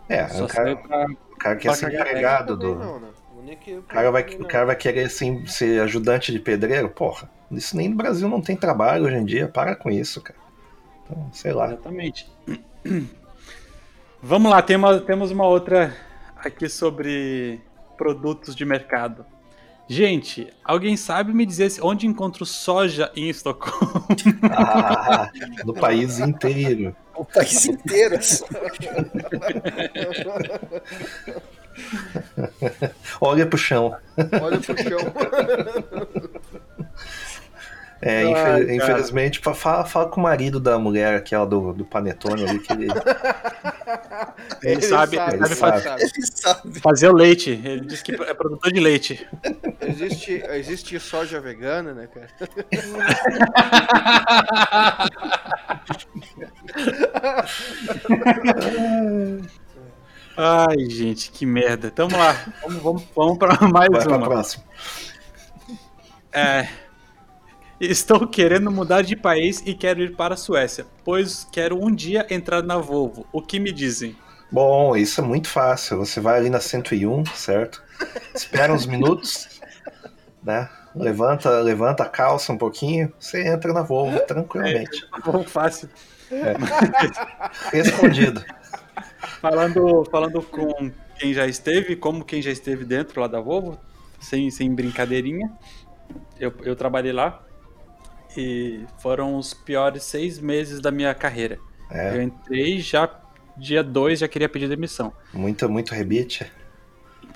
É, Só o cara, pra... o cara quer pra ser cagar empregado do. não, né? O O cara, vai, o cara vai querer assim, ser ajudante de pedreiro? Porra, isso nem no Brasil não tem trabalho hoje em dia. Para com isso, cara. Então, sei lá. Exatamente. Vamos lá, tem uma- temos uma outra aqui sobre produtos de mercado. Gente, alguém sabe me dizer onde encontro soja em Estocolmo? Ah, no país inteiro. O país inteiro. Olha pro chão. Olha pro chão. É, cara. infelizmente, fa- fala, fala com o marido da mulher, aquela do, do Panetone ali, que ele. Ele sabe- ele ele sabe. Ele sabe. Fazer o leite. Ele disse que é produtor de leite. Existe, existe soja vegana, né, cara? Ai, gente, que merda. Tamo lá. Vamos, vamos, vamos pra mais Vai pra uma. próxima. É. Estou querendo mudar de país e quero ir para a Suécia, pois quero um dia entrar na Volvo. O que me dizem? Bom, isso é muito fácil. Você vai ali na 101, certo? Espera uns minutos, né? Levanta, levanta a calça um pouquinho, você entra na Volvo tranquilamente. Volvo fácil. Escondido. Falando, falando com quem já esteve, como quem já esteve dentro lá da Volvo, sem, sem brincadeirinha, eu, eu trabalhei lá e foram os piores seis meses da minha carreira. É, Eu entrei já dia 2 já queria pedir demissão. muito, muito rebite.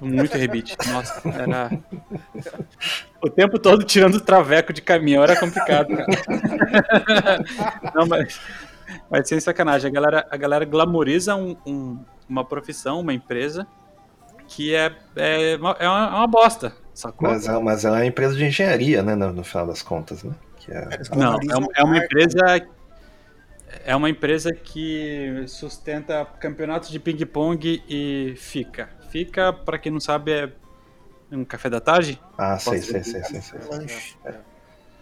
Muito rebite. Nossa, era. O tempo todo tirando o traveco de caminhão era complicado. cara. Não, mas, mas sem sacanagem. A galera, a galera glamoriza um- um- uma profissão, uma empresa, que é, é, uma, é uma- é uma bosta. Sacou? Mas, é- mas ela é uma empresa de engenharia, né? No, no final das contas, né? Que é- Eles Não, é, uma- é uma empresa. É uma empresa que sustenta campeonatos de ping-pong e fica. Fica, pra quem não sabe, é um café da tarde. Ah, sei, Posso sei, dizer? sei, sei, sei. Lanche.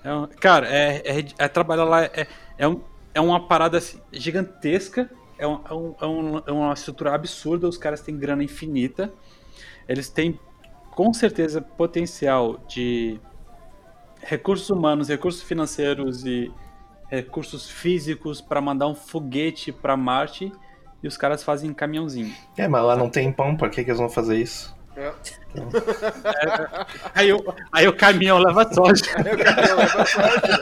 É um- cara, é, é, é trabalhar lá é, é, um- é uma parada assim, gigantesca, é, um- é um- é um- é uma estrutura absurda, os caras têm grana infinita, eles têm com certeza potencial de recursos humanos, recursos financeiros e recursos físicos para mandar um foguete para Marte e os caras fazem caminhãozinho. É, mas lá não tem pão, pra que, que eles vão fazer isso? É. Aí, o- aí o caminhão leva soja. Aí o cara leva sorte, né?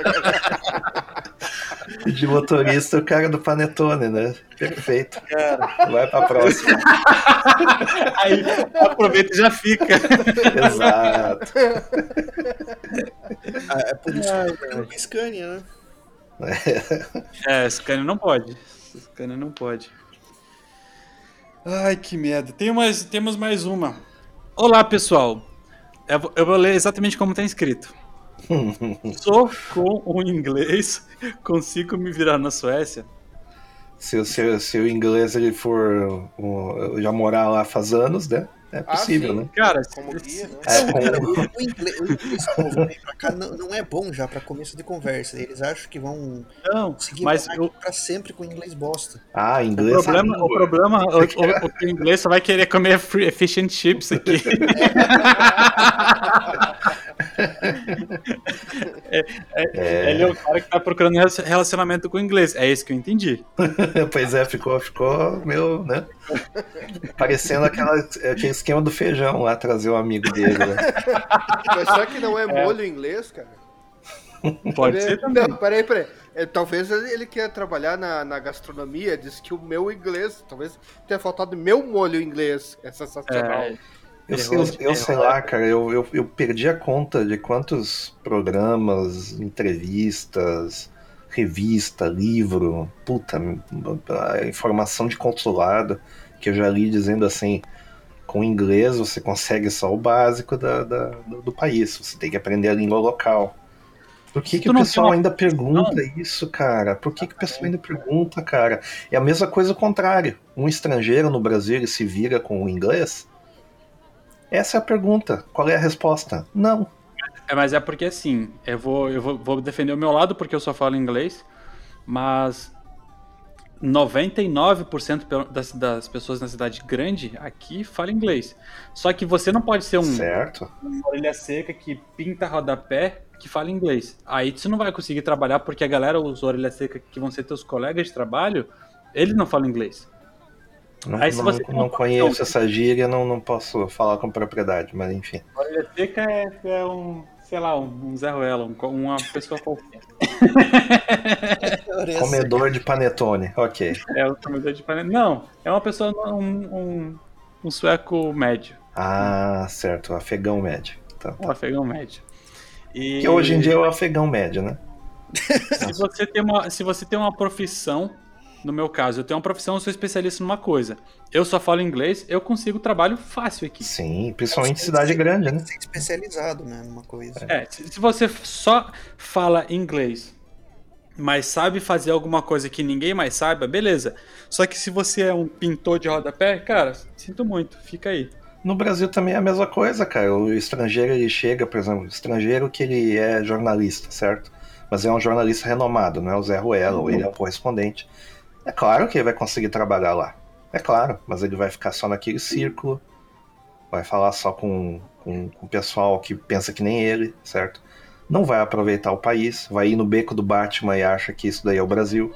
De motorista, o cara do Panetone, né? Perfeito. Vai pra próxima. Aí aproveita e já fica. Exato. Ah, é por isso que eu tenho Scania, né? É, Scania não pode. Scania não pode. Ai, que merda. Tem mais, temos mais uma. Olá, pessoal. Eu vou ler exatamente como está escrito. Sou com o inglês, consigo me virar na Suécia. Se, o- se, o- se o inglês ele for um, já morar lá faz anos, né? É Ah, possível, sim. né? Cara, Como guia, né? É, com- Cara, o, o inglês, o inglês vem pra cá não, não é bom já pra começo de conversa. Eles acham que vão não, seguir mas o, pra sempre com inglês bosta. Ah, o inglês. problema, o problema, o, o, o inglês só vai querer comer free, fish and chips aqui. É, Ele é o cara que tá procurando relacionamento com o inglês. É isso que eu entendi. pois é, ficou, ficou meio, né? Parecendo aquela, aquele esquema do feijão lá, trazer o amigo dele. Né? Mas será que não é molho em inglês, cara? Pode Ele- ser também. Não, peraí, peraí. É, talvez ele, queira trabalhar na, na gastronomia, diz que o meu inglês, talvez tenha faltado meu molho inglês. É sensacional. É, Eu, sei- eu, eu sei lá, cara, eu, eu, eu perdi a conta de quantos programas, entrevistas, revista, livro, puta, informação de consulado que eu já li dizendo assim, com inglês você consegue só o básico da, da- do, país, você tem que aprender a língua local. Por que, que o não pessoal uma ainda pergunta isso, cara? Por que, que o pessoal ainda pergunta, cara? É a mesma coisa o contrário. Um estrangeiro no Brasil ele se vira com o inglês? Essa é a pergunta. Qual é a resposta? Não. É, mas é porque assim, eu vou, eu vou, vou defender o meu lado porque eu só falo inglês, mas 99% das, das pessoas na cidade grande aqui falam inglês. Só que você não pode ser um, certo. uma orelha seca que pinta rodapé que fala inglês. Aí você não vai conseguir trabalhar porque a galera, os orelha seca que vão ser teus colegas de trabalho, eles não falam inglês. Não, Aí, não, não conheço essa gíria, não, não posso falar com propriedade, mas enfim. Orelha seca é, é um, sei lá, um, um Zé Ruela, um, uma pessoa qualquer. comedor de panetone, ok. É, um comedor de panetone. Não, é uma pessoa, um, um, um sueco médio. Ah, certo, afegão médio. Tá, tá. Um afegão médio. E... Que hoje em dia é o afegão médio, né? se, você tem uma, se você tem uma profissão, no meu caso, eu tenho uma profissão, eu sou especialista numa coisa. Eu só falo inglês, eu consigo trabalho fácil aqui. Sim, principalmente em cidade grande, né? especializado, né, numa coisa. É, se, você só fala inglês, mas sabe fazer alguma coisa que ninguém mais saiba, beleza. Só que se você é um pintor de rodapé, cara, sinto muito, fica aí. No Brasil também é a mesma coisa, cara. O estrangeiro ele chega, por exemplo, o estrangeiro que ele é jornalista, certo? Mas é um jornalista renomado, não é o Zé Ruela, uhum. ele é um correspondente. É claro que ele vai conseguir trabalhar lá. É claro, mas ele vai ficar só naquele círculo, vai falar só com, com, com o pessoal que pensa que nem ele, certo? Não vai aproveitar o país, vai ir no beco do Batman e acha que isso daí é o Brasil.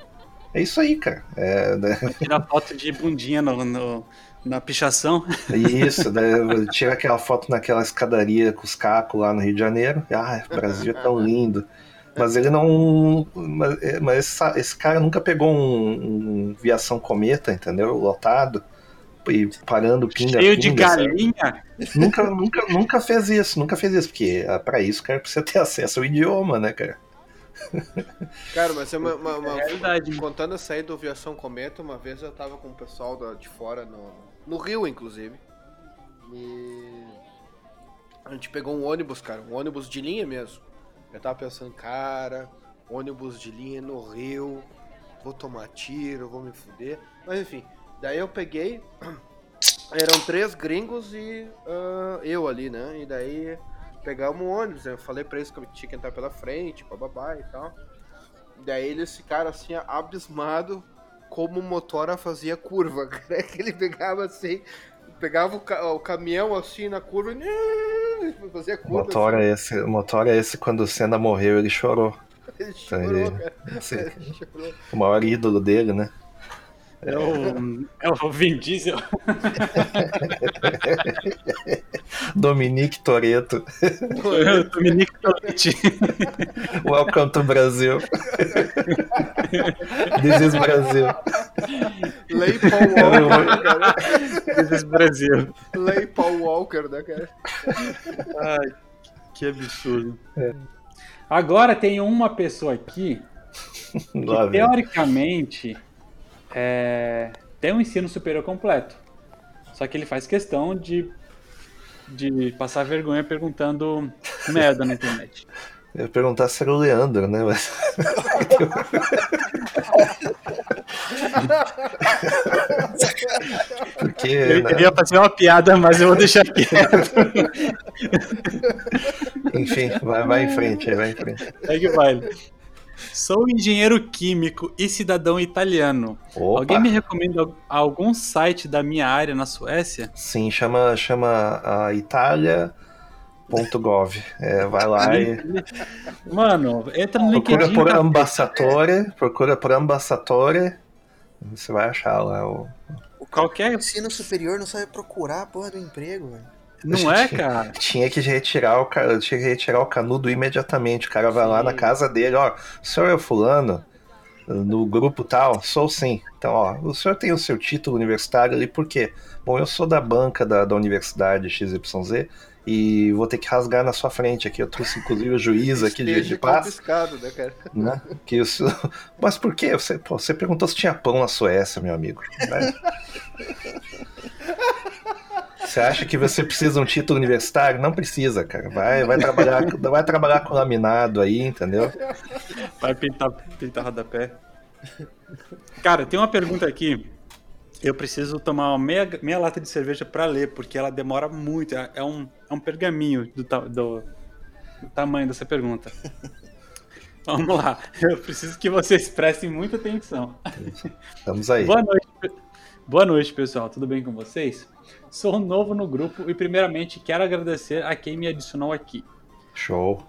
É isso aí, cara. É, né? Tirar foto de bundinha no, no, na pichação. Isso, tira aquela foto naquela escadaria com os cacos lá no Rio de Janeiro. Ah, o Brasil é tão lindo. Mas ele não. Mas, mas esse, esse, cara nunca pegou um, um, viação cometa, entendeu? Lotado. E parando pinga Cheio pinga, de galinha? Nunca, nunca, nunca fez isso, nunca fez isso. Porque ah, para isso cara precisa ter acesso ao idioma, né, cara? Cara, mas é uma, uma, uma é verdade. Contando a saída do Viação Cometa, uma vez eu tava com o pessoal de fora no, no Rio, inclusive. E a gente pegou um ônibus, cara, um ônibus de linha mesmo. Eu tava pensando, cara, ônibus de linha no Rio, vou tomar tiro, vou me fuder. Mas enfim, daí eu peguei, eram três gringos e uh, eu ali, né? E daí pegamos um ônibus, eu falei pra eles que eu tinha que entrar pela frente, bababá e tal. Daí eles ficaram assim, abismados como o motora fazia curva. Né? Que ele pegava assim, pegava o, o, caminhão assim na curva e fazia curva. Motora assim. esse, motora esse quando o Senna morreu, ele chorou. Ele chorou, ele, cara. Ele chorou. O maior ídolo dele, né? É o, é o Vin Diesel. Dominique Toreto. Dominique Toretti. Welcome to Brasil. This is Brasil. Lei Paul Walker, cara. This is Brasil. Lei Paul Walker, né, cara? Ai, que absurdo. É. Agora tem uma pessoa aqui que, teoricamente é, tem um ensino superior completo. Só que ele faz questão de, de passar vergonha perguntando merda na internet. Eu ia perguntar se era o Leandro, né? Mas... Porque, eu né? fazer uma piada, mas eu vou deixar quieto. Enfim, vai, vai em frente, vai em frente. Segue o baile. Sou engenheiro químico e cidadão italiano. Opa. Alguém me recomenda algum site da minha área na Suécia? Sim, chama, chama a Itália.gov. É, vai lá e. Mano, entra no procura LinkedIn. Por ambassadore, procura por ambassadore. Você vai achar lá o. Qualquer ensino superior não sabe procurar a porra do emprego, velho. Não é, cara? Tinha que retirar o, tinha que retirar o canudo imediatamente. O cara vai sim. lá na casa dele, ó, o senhor é fulano, no grupo tal? Sou sim. Então, ó, o senhor tem o seu título universitário ali, por quê? Bom, eu sou da banca da, da universidade XYZ e vou ter que rasgar na sua frente aqui. Eu trouxe inclusive o juiz aqui de, de paz. né, cara? Né? Que isso... Mas por quê? Você, pô, você perguntou se tinha pão na Suécia, meu amigo. Né? Você acha que você precisa de um título universitário? Não precisa, cara. Vai, vai, trabalhar, vai trabalhar com laminado aí, entendeu? Vai pintar, pintar rodapé. Cara, tem uma pergunta aqui. Eu preciso tomar uma meia, meia lata de cerveja para ler, porque ela demora muito. É, é um, é um pergaminho do, do, do tamanho dessa pergunta. Vamos lá. Eu preciso que vocês prestem muita atenção. Vamos aí. Boa noite, Boa noite, pessoal. Tudo bem com vocês? Sou novo no grupo e, primeiramente, quero agradecer a quem me adicionou aqui. Show.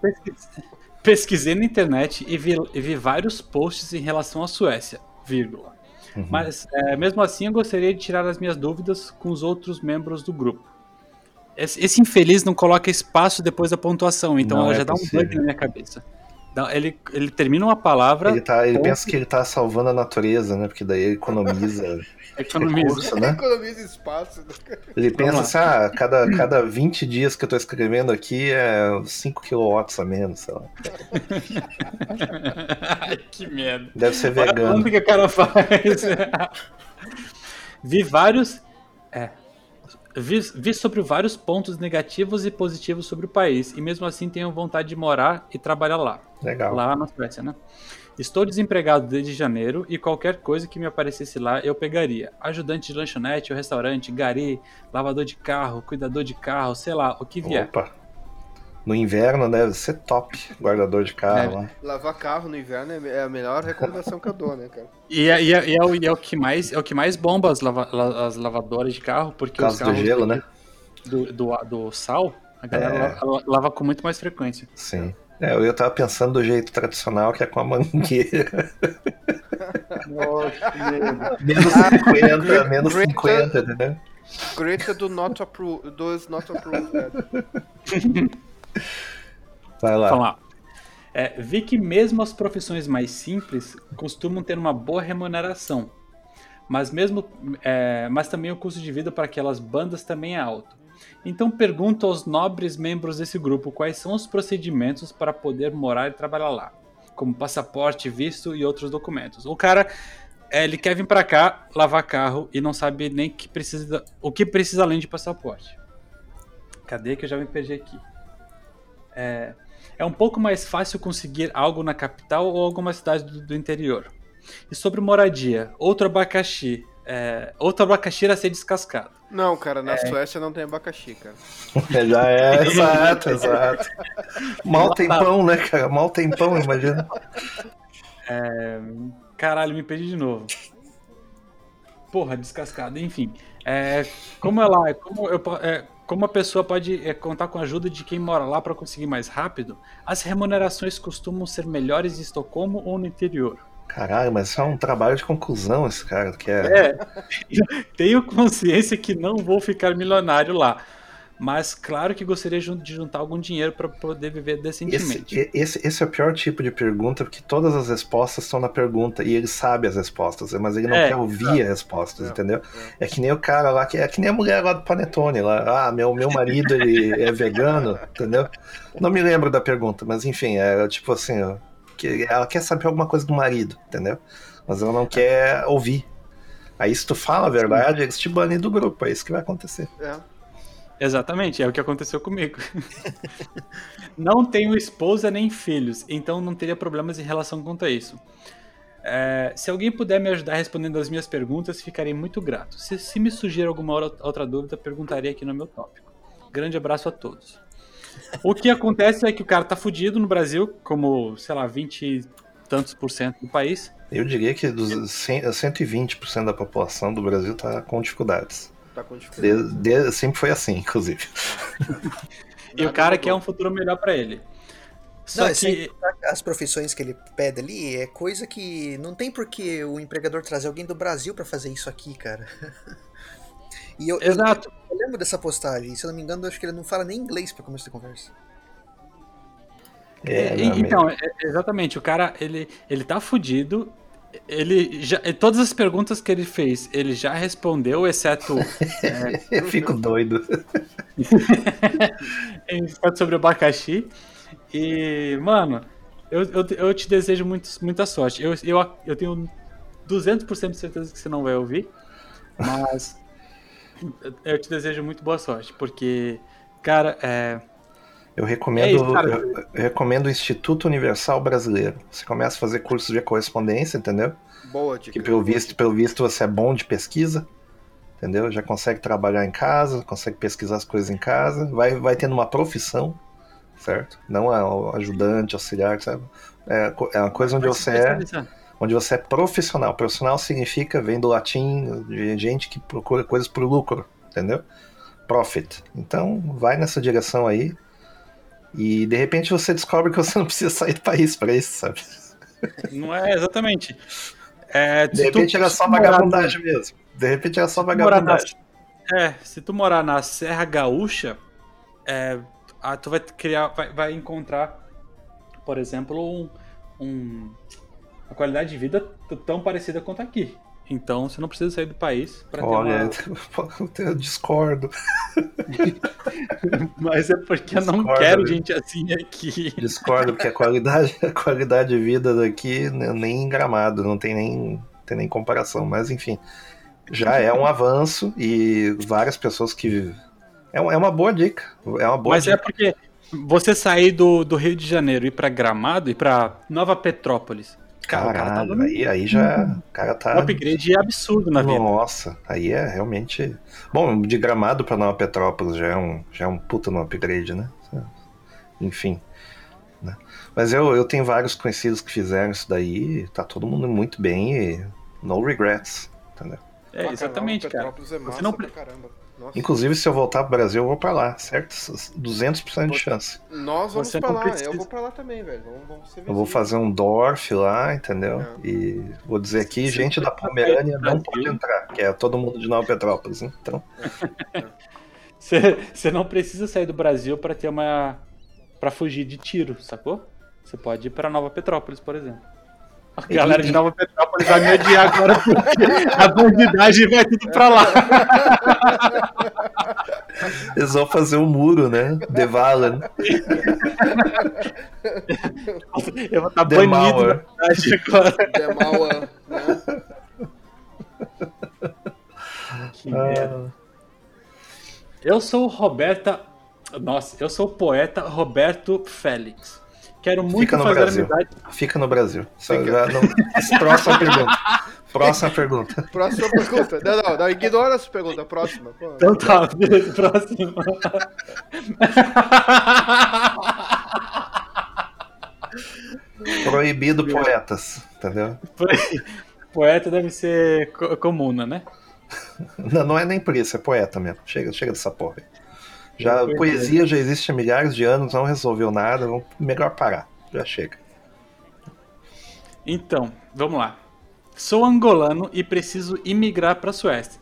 Pesquisei na internet e vi, e vi vários posts em relação à Suécia, vírgula. Uhum. Mas, é, mesmo assim, eu gostaria de tirar as minhas dúvidas com os outros membros do grupo. Esse, esse infeliz não coloca espaço depois da pontuação, então ela é já possível. dá um bug na minha cabeça. Ele, ele termina uma palavra. Ele, tá, ele pensa que ele tá salvando a natureza, né? Porque daí ele economiza. economiza. Recurso, né? economiza espaço. Né? Ele pensa assim: ah, cada, cada 20 dias que eu tô escrevendo aqui é 5 kW a menos, sei lá. Ai, que merda. Deve ser vegano. O que o cara faz? Vi vários. Vi, vi, sobre vários pontos negativos e positivos sobre o país, e mesmo assim tenho vontade de morar e trabalhar lá. Legal. Lá na Suécia, né? Estou desempregado desde janeiro e qualquer coisa que me aparecesse lá eu pegaria. Ajudante de lanchonete ou restaurante, gari, lavador de carro, cuidador de carro, sei lá, o que vier. Opa. No inverno deve ser top, guardador de carro. É. Lavar carro no inverno é a melhor recomendação que eu dou, né, cara? E é, e é, e é, o, e é o, que mais, é o que mais bomba as, lava, as lavadoras de carro, porque Por causa do gelo, né? Do, do, do, sal, a galera é. lava, lava, com muito mais frequência. Sim. É, eu tava pensando do jeito tradicional, que é com a mangueira. Nossa, menos 50, ah, menos Greta, 50, né? Greta do not approve, does not approve Vai lá. Vamos lá. É, vi que mesmo as profissões mais simples costumam ter uma boa remuneração, mas mesmo, é, mas também o custo de vida para aquelas bandas também é alto. Então pergunto aos nobres membros desse grupo quais são os procedimentos para poder morar e trabalhar lá, como passaporte, visto e outros documentos. O cara é, ele quer vir para cá lavar carro e não sabe nem que precisa, o que precisa além de passaporte. Cadê que eu já me perdi aqui? É, é um pouco mais fácil conseguir algo na capital ou alguma cidade do, do interior. E sobre moradia, outro abacaxi. É, outro abacaxi a ser descascado. Não, cara, na é... Suécia não tem abacaxi, cara. Já é, exato, exato. Mal tem pão, né, cara? Mal tem pão, imagina. É... Caralho, me perdi de novo. Porra, descascado, enfim. É, como é lá, como eu, é, como a pessoa pode é, contar com a ajuda de quem mora lá para conseguir mais rápido, as remunerações costumam ser melhores em Estocolmo ou no interior. Caralho, mas isso é um trabalho de conclusão, esse cara que é. É, tenho consciência que não vou ficar milionário lá. Mas claro que gostaria de juntar algum dinheiro para poder viver decentemente. Esse, esse, esse, é o pior tipo de pergunta, porque todas as respostas estão na pergunta e ele sabe as respostas, mas ele não é, quer ouvir é, as respostas, é, entendeu? É. é. que nem o cara lá, que é que nem a mulher lá do Panetone, lá, ah, meu, meu marido ele é vegano, entendeu? Não me lembro da pergunta, mas enfim, é tipo assim, que ela quer saber alguma coisa do marido, entendeu? Mas ela não quer ouvir. Aí se tu fala a verdade, eles te banem do grupo, é isso que vai acontecer. É. Exatamente, é o que aconteceu comigo. não tenho esposa nem filhos, então não teria problemas em relação quanto a isso. É, se alguém puder me ajudar respondendo as minhas perguntas, ficarei muito grato. Se, se me surgir alguma outra dúvida, perguntaria aqui no meu tópico. Grande abraço a todos. O que acontece é que o cara tá fudido no Brasil, como, sei lá, 20 e tantos por cento do país. Eu diria que dos 120% da população do Brasil tá com dificuldades. Tá com dificuldade. De, de, sempre foi assim, inclusive. e o cara quer um futuro melhor para ele. Só não, que as profissões que ele pede ali é coisa que não tem por que o empregador trazer alguém do Brasil para fazer isso aqui, cara. E eu, Exato. Eu, eu, lembro dessa postagem, se eu não me engano, acho que ele não fala nem inglês para começar a conversa. É, é então, é, exatamente, o cara, ele, ele tá fudido, ele já, todas as perguntas que ele fez, ele já respondeu, exceto. é, eu fico doido. sobre o abacaxi. E, mano, eu, eu, eu te desejo muito, muita sorte. Eu, eu, eu tenho 200% de certeza que você não vai ouvir, mas eu te desejo muito boa sorte, porque, cara, é. Eu recomendo, é isso, eu, eu, recomendo o Instituto Universal Brasileiro. Você começa a fazer cursos de correspondência, entendeu? Boa, dica. Que pelo visto, pelo visto você é bom de pesquisa, entendeu? Já consegue trabalhar em casa, consegue pesquisar as coisas em casa, vai, vai tendo uma profissão, certo? Não é ajudante, auxiliar, sabe? É, é uma coisa onde você é onde você é profissional. Profissional significa, vem do latim, de gente que procura coisas por lucro, entendeu? Profit. Então, vai nessa direção aí. E de repente você descobre que você não precisa sair do país para isso, sabe? Não é exatamente. É, de repente tu, era só vagabundagem mesmo. De repente era só vagabundagem. Na, é, se tu morar na Serra Gaúcha, é, tu vai criar, vai, vai encontrar, por exemplo, um, um a qualidade de vida tão parecida quanto aqui. Então você não precisa sair do país para ter Olha, uma... eu discordo. Mas é porque discordo, eu não quero gente assim aqui. Discordo, porque a qualidade, a qualidade de vida daqui né, nem em gramado, não tem nem, tem nem comparação. Mas enfim, já é um avanço e várias pessoas que. É, é uma boa dica. É uma boa Mas é dica. é porque você sair do, do Rio de Janeiro e ir para Gramado e para Nova Petrópolis Cara, Caralho, cara tá aí, aí já. O cara tá. O upgrade é absurdo na vida. Nossa, aí é realmente. Bom, de gramado pra Nova Petrópolis já é um, já é um puta no upgrade, né? Enfim. Né? Mas eu, eu tenho vários conhecidos que fizeram isso daí, tá todo mundo muito bem e no regrets, entendeu? É, exatamente, cara. É massa Você não... pra caramba. Nossa. Inclusive, se eu voltar pro Brasil, eu vou pra lá, certo? 200% de chance. Nós vamos Você pra lá, precisa. eu vou pra lá também, velho. Vamos, vamos eu vou fazer um Dorf lá, entendeu? É. E vou dizer aqui, gente da Pomerânia não pode entrar, que é todo mundo de Nova Petrópolis, né? então. Você não precisa sair do Brasil para ter uma. para fugir de tiro, sacou? Você pode ir para Nova Petrópolis, por exemplo. A galera de Nova Petrópolis vai me odiar agora porque a bandidagem vai tudo pra lá. Eles vão fazer um muro, né? The Valen. Eu vou estar tá banido agora. The Mauer, né? Que ah. Eu sou Roberta. Nossa, eu sou o poeta Roberto Félix. Quero muito Fica no fazer Brasil. amizade. Fica no Brasil. Não... Próxima pergunta. Próxima pergunta. Próxima pergunta. Não, não, não ignora essa pergunta. Próxima. Pô. Então tá, beleza. Próxima. Proibido poetas, entendeu? Poeta deve ser comuna, né? Não, não é nem por isso, é poeta mesmo. Chega, chega dessa porra aí. Já, poesia já existe há milhares de anos, não resolveu nada, vamos, melhor parar. Já chega. Então, vamos lá. Sou angolano e preciso imigrar para a Suécia.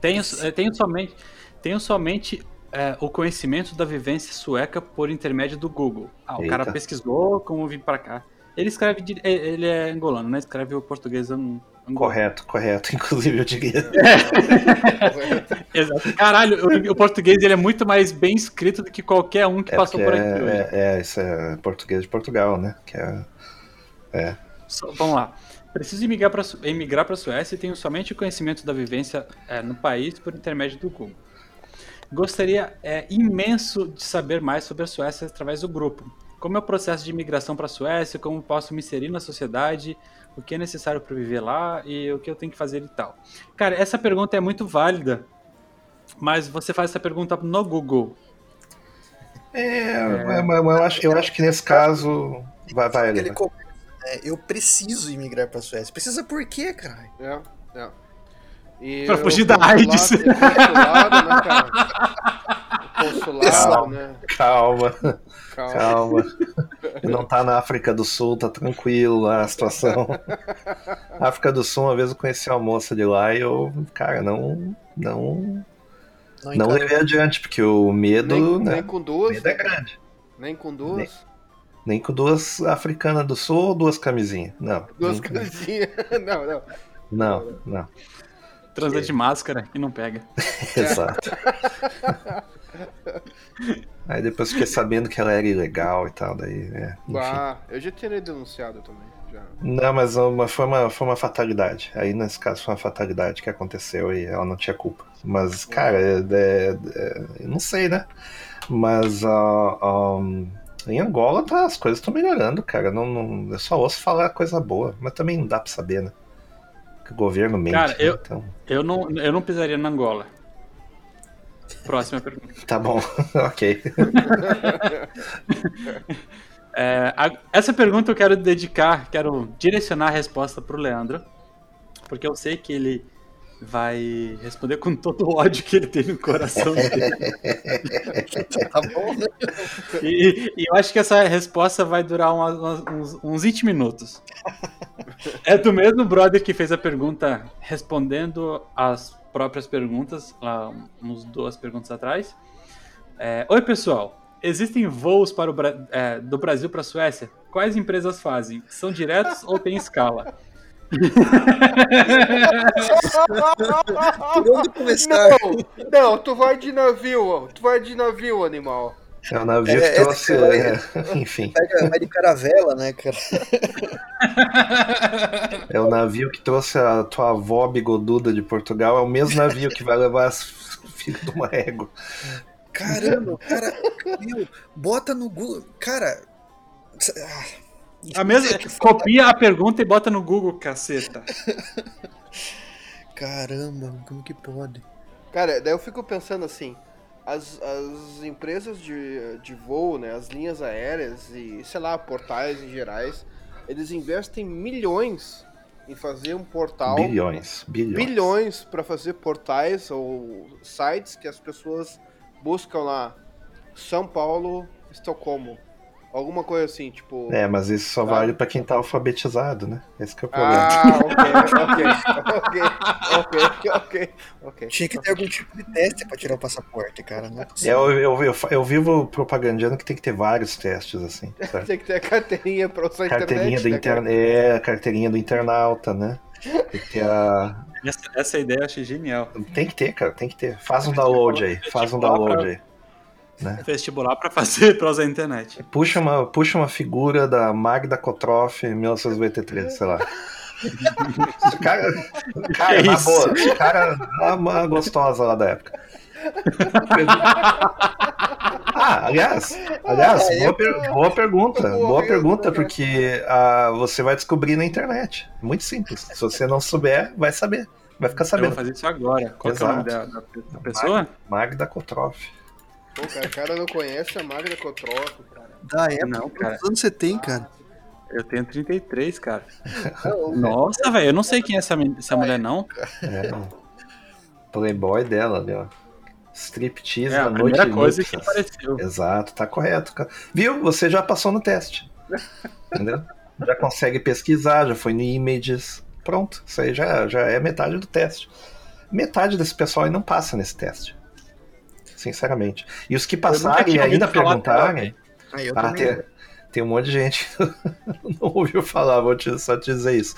Tenho, eh, tenho somente, tenho somente é, o conhecimento da vivência sueca por intermédio do Google. Ah, o Eita. cara pesquisou como vir para cá. Ele escreve, eh, ele é angolano, né? Escreve o português Correto, correto. Inclusive, eu diria. É. Exato. Caralho, o, o, português ele é muito mais bem escrito do que qualquer um que é passou por aqui é, hoje. É, é, isso é português de Portugal, né? Que é. é. So, vamos lá. Preciso emigrar para emigrar a Suécia e tenho somente o conhecimento da vivência é, no país por intermédio do Google. Gostaria é, imenso de saber mais sobre a Suécia através do grupo. Como é o processo de imigração para a Suécia? Como posso me inserir na sociedade? o que é necessário para viver lá e o que eu tenho que fazer e tal. Cara, essa pergunta é muito válida, mas você faz essa pergunta no Google. É, é... Mas, eu, acho, eu acho que nesse caso. Vai, vai ali. Né? eu preciso imigrar para a Suécia. Precisa por quê, cara? É, é. E pra fugir da AIDS. Consulado, né, cara? Consulado, né? Calma. Calma. Calma. Não tá na África do Sul, tá tranquilo lá a situação. África do Sul, uma vez eu conheci uma moça de lá e eu, cara, não. Não. Não, não levei adiante, porque o medo. Nem, né, nem com duas. medo é grande. Nem com duas. Nem, nem com duas africanas do sul ou duas camisinhas. Não. Duas camisinhas. não, não. Não, não. Transa de máscara e não pega. Exato. Aí depois fiquei sabendo que ela era ilegal e tal, daí, é, Ah, eu já teria denunciado também. Já. Não, mas uma, foi, uma, foi uma fatalidade. Aí nesse caso foi uma fatalidade que aconteceu e ela não tinha culpa. Mas, cara, é, é, é, eu não sei, né? Mas uh, um, em Angola tá, as coisas estão melhorando, cara. Não, não, eu só ouço falar coisa boa, mas também não dá pra saber, né? Que o governo mente. Cara, né? eu, então... eu, não, eu não pisaria na Angola. Próxima pergunta. Tá bom, ok. É, a, essa pergunta eu quero dedicar, quero direcionar a resposta pro Leandro, porque eu sei que ele vai responder com todo o ódio que ele tem no coração dele. Tá bom, né? E, e eu acho que essa resposta vai durar uma- uma- uns, uns 20 minutos. É do mesmo brother que fez a pergunta respondendo as próprias perguntas, lá uns duas perguntas atrás. É, Oi, pessoal. Existem voos para o Bra- é, do Brasil para a Suécia? Quais empresas fazem? São diretos ou tem escala? Por onde começar? Não, não, tu vai de navio, tu vai de navio, animal. É o navio É, que é, trouxe. cara, é, enfim, Pega, vai de caravela, né, cara? é o navio que trouxe a tua avó bigoduda de Portugal. É o mesmo navio que vai levar as filhas de uma égua. Caramba, cara, meu, bota no Google. Cara. A mesma, copia a pergunta e bota no Google, caceta. Caramba, como que pode? Cara, daí eu fico pensando assim, as, as empresas de, de voo, né, as linhas aéreas e, sei lá, portais em gerais, eles investem milhões em fazer um portal, Bilhões, bilhões. bilhões para fazer portais ou sites que as pessoas buscam lá, São Paulo, Estocolmo, alguma coisa assim, tipo... É, mas isso só Tá. vale pra quem tá alfabetizado, né? Esse que é o problema. Ah, ok, ok, ok, ok, ok, ok. Tinha que ter algum tipo de teste pra tirar o passaporte, cara. Não é eu, eu, eu, eu vivo propagandando que tem que ter vários testes, assim, certo? Tem que ter a carteirinha pra usar a Carteirinha internet, do né. É, carteirinha do internauta, né? Tem que ter a. Essa, essa ideia eu achei genial. Tem que ter, cara, tem que ter. Faz um download aí, faz um download aí. Vestibular pra fazer pra usar a internet. Puxa uma, puxa uma figura da Magda Kotroff em 1983, sei lá. Esse cara, cara Que na isso? boa, esse cara é uma gostosa lá da época. Ah, aliás, aliás, boa, per- boa pergunta, boa pergunta, porque ah, você vai descobrir na internet. Muito simples. Se você não souber, vai saber. Vai ficar Eu vou sabendo. fazer isso agora. Qual é o nome da, da- da pessoa? Magda Kotroff. Pô, cara, o cara não conhece a Magda Kotroff, cara. Da época, Não, cara. quantos anos você tem, cara? Eu tenho 33, cara. Nossa, velho, eu não sei quem é essa, essa mulher, não. É, Playboy dela ali, ó. Striptease É a na noite primeira coisa que apareceu. Exato, tá correto. cara. Viu? Você já passou no teste. Entendeu? Já consegue pesquisar, já foi no Images. Pronto, isso aí já, já é metade do teste. Metade desse pessoal aí não passa nesse teste. Sinceramente. E os que passarem e ainda falar perguntarem. Ah, eu Ah, tem, tem um monte de gente que não ouviu falar, vou te, só te dizer isso.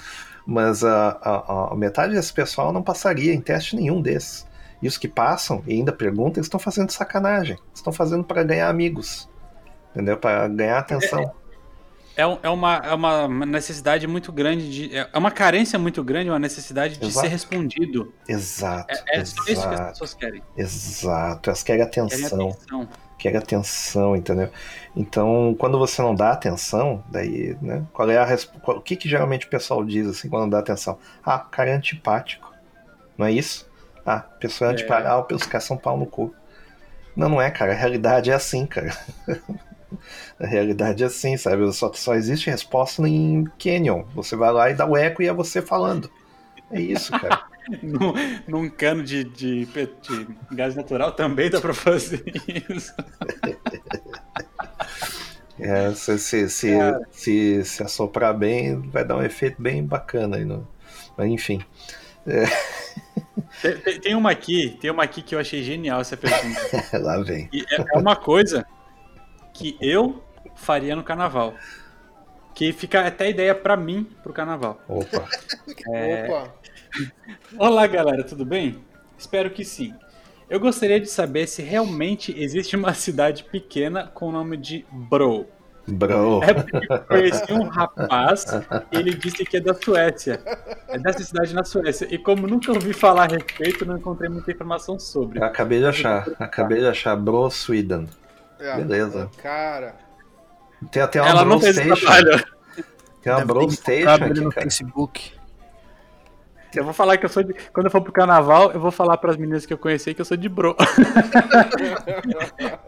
Mas a, a- a metade desse pessoal não passaria em teste nenhum desses. E os que passam e ainda perguntam, eles estão fazendo sacanagem. Estão fazendo para ganhar amigos. Entendeu? Para ganhar atenção. É, é uma, é uma necessidade muito grande de. É uma carência muito grande, uma necessidade de Exato. ser respondido. Exato. É, é só isso que as exato. pessoas querem. Exato. Elas querem Querem atenção. atenção. quer atenção, entendeu? Então, quando você não dá atenção, daí, né? Qual é a resp... O que, que geralmente o pessoal diz assim quando não dá atenção? Ah, o cara é antipático. Não é isso? Ah, a pessoa é É. antipática. Ah, os caras são pau no cu. Não, não é, cara. A realidade é assim, cara. a realidade é assim, sabe? Só, só existe resposta em Canyon. Você vai lá e dá o eco e é você falando. É isso, cara. Num, num cano de, de, de gás natural também dá pra fazer isso. É, se, se, se, se, se assoprar bem, vai dar um efeito bem bacana aí. No... Mas enfim. Tem, tem- tem uma aqui, tem uma aqui que eu achei genial essa pergunta. Lá vem. É, é uma coisa que eu faria no carnaval. Que fica até ideia pra mim pro carnaval. Opa. É. Opa, Olá, galera, tudo bem? Espero que sim. Eu gostaria de saber se realmente existe uma cidade pequena com o nome de Bro. Bro. É porque eu conheci um rapaz e ele disse que é da Suécia. É dessa cidade na Suécia. E como nunca ouvi falar a respeito, não encontrei muita informação sobre. Eu acabei de achar. Acabei de achar Bro Sweden. É, Beleza. Cara, Tem até uma Ela Bro não fez trabalho. Tem uma Deve Bro ter Station encontrado ele aqui, no cara. Facebook. Eu vou falar que eu sou de. Quando eu for pro carnaval, eu vou falar pras meninas que eu conheci que eu sou de bro.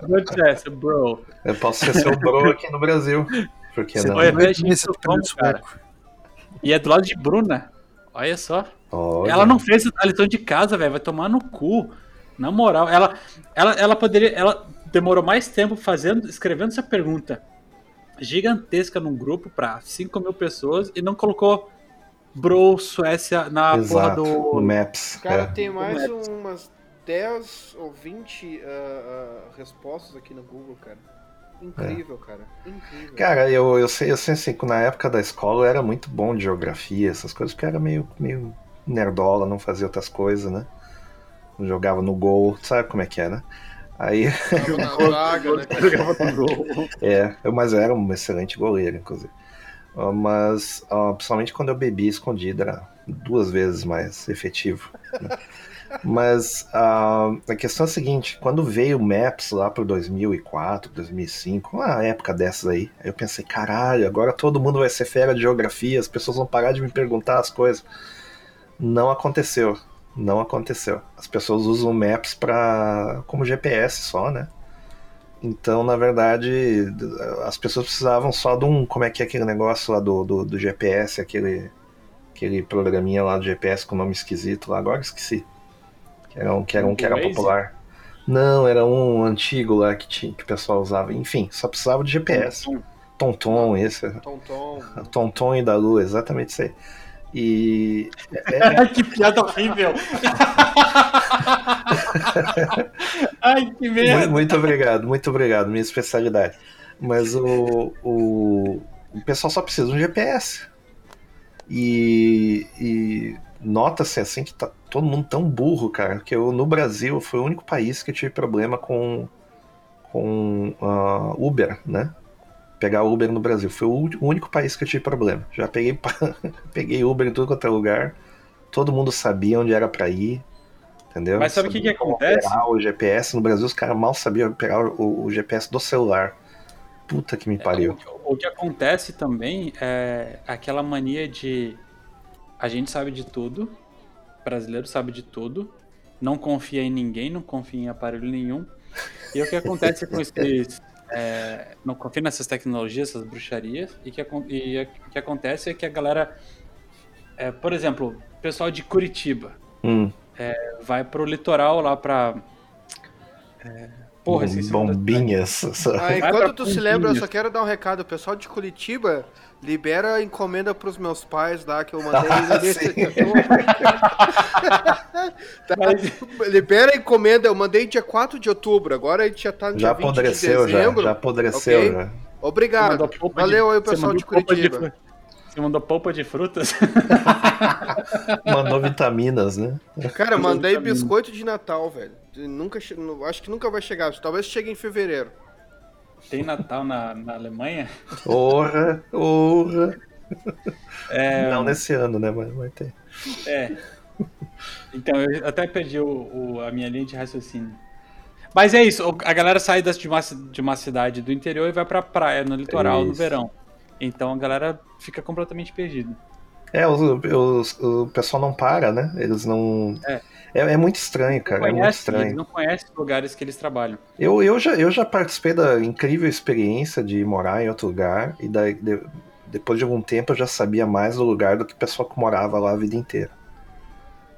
What's bro? Eu posso ser seu bro aqui no Brasil. Porque não? Olha, é gente, como, cara. E é do lado de Bruna. Olha só. Olha. Ela não fez a lição de casa, velho. Vai tomar no cu. Na moral, ela, ela, ela poderia. Ela demorou mais tempo fazendo, escrevendo essa pergunta gigantesca num grupo para 5 mil pessoas e não colocou Bro Suécia na Exato, porra do. No Maps. Cara, é. tem mais umas 10 ou 20 uh, uh, respostas aqui no Google, cara. Incrível, é. cara. Incrível. Cara, eu, eu sei, eu sei assim, que na época da escola eu era muito bom de geografia, essas coisas, porque era meio, meio nerdola, não fazia outras coisas, né? Jogava no gol, sabe como é que é, né? Aí. Vaga, né? é, mas era um excelente goleiro, inclusive. Mas, principalmente quando eu bebi escondido, era duas vezes mais efetivo. Né? mas uh, a questão é a seguinte: quando veio o Maps lá para 2004, 2005, uma época dessas aí, eu pensei, caralho, agora todo mundo vai ser fera de geografia, as pessoas vão parar de me perguntar as coisas. Não aconteceu. Não aconteceu. As pessoas usam Maps para como GPS só, né? Então, na verdade, as pessoas precisavam só de um. Como é que é aquele negócio lá do, do, do GPS, aquele, aquele programinha lá do GPS com nome esquisito lá, agora esqueci. Que era um que era, um, que era popular. Não, era um antigo lá que, tinha, que o pessoal usava. Enfim, só precisava de GPS. Tonton, Tonton esse. Tonton. Tonton e da Lua, exatamente isso aí. E. É... que piada horrível! Ai, que merda! Muito, muito, obrigado, muito obrigado, minha especialidade. Mas o, o, o pessoal só precisa de um GPS. E, e nota-se assim que tá todo mundo tão burro, cara, que eu no Brasil foi o único país que eu tive problema com, com uh, Uber, né? Pegar Uber no Brasil. Foi o único país que eu tive problema. Já peguei, peguei Uber em tudo quanto é lugar. Todo mundo sabia onde era para ir. Entendeu? Mas sabe o que, que acontece? O GPS no Brasil, os caras mal sabiam pegar o, o, GPS do celular. Puta que me é, pariu. É, o, o, que acontece também é aquela mania de a gente sabe de tudo, brasileiro sabe de tudo, não confia em ninguém, não confia em aparelho nenhum. E o que acontece com esses é, não confia nessas tecnologias, essas bruxarias, e que, e o que acontece é que a galera, é, por exemplo, o pessoal de Curitiba hum. é, vai pro litoral lá pra. É, porra, Bombinhas. Ah, enquanto tu se lembra, eu só quero dar um recado. O pessoal de Curitiba libera a encomenda pros meus pais lá que eu mandei ah, nesse. tá, libera a encomenda, eu mandei dia 4 de outubro, agora a gente já tá no já dia 20 de dezembro. Já, já apodreceu, okay? já. Obrigado. Valeu aí, pessoal de Curitiba. Você mandou polpa de frutas? mandou vitaminas, né? Cara, mandei biscoito de Natal, velho. Nunca, acho que nunca vai chegar. Talvez chegue em fevereiro. Tem Natal na, na Alemanha? Porra, porra. É... Não nesse ano, né? Mas vai ter. É. Então, eu até perdi o, o, a minha linha de raciocínio. Mas é isso, a galera sai de uma, de uma cidade do interior e vai pra praia, no litoral, no verão. Então a galera fica completamente perdida. É, os, os, o pessoal não para, né? Eles não. É. É, é muito estranho, cara. Conhece, é muito estranho. Eles não conhecem os lugares que eles trabalham. Eu, eu, já, eu já participei da incrível experiência de morar em outro lugar e daí, de, depois de algum tempo eu já sabia mais do lugar do que o pessoal que morava lá a vida inteira.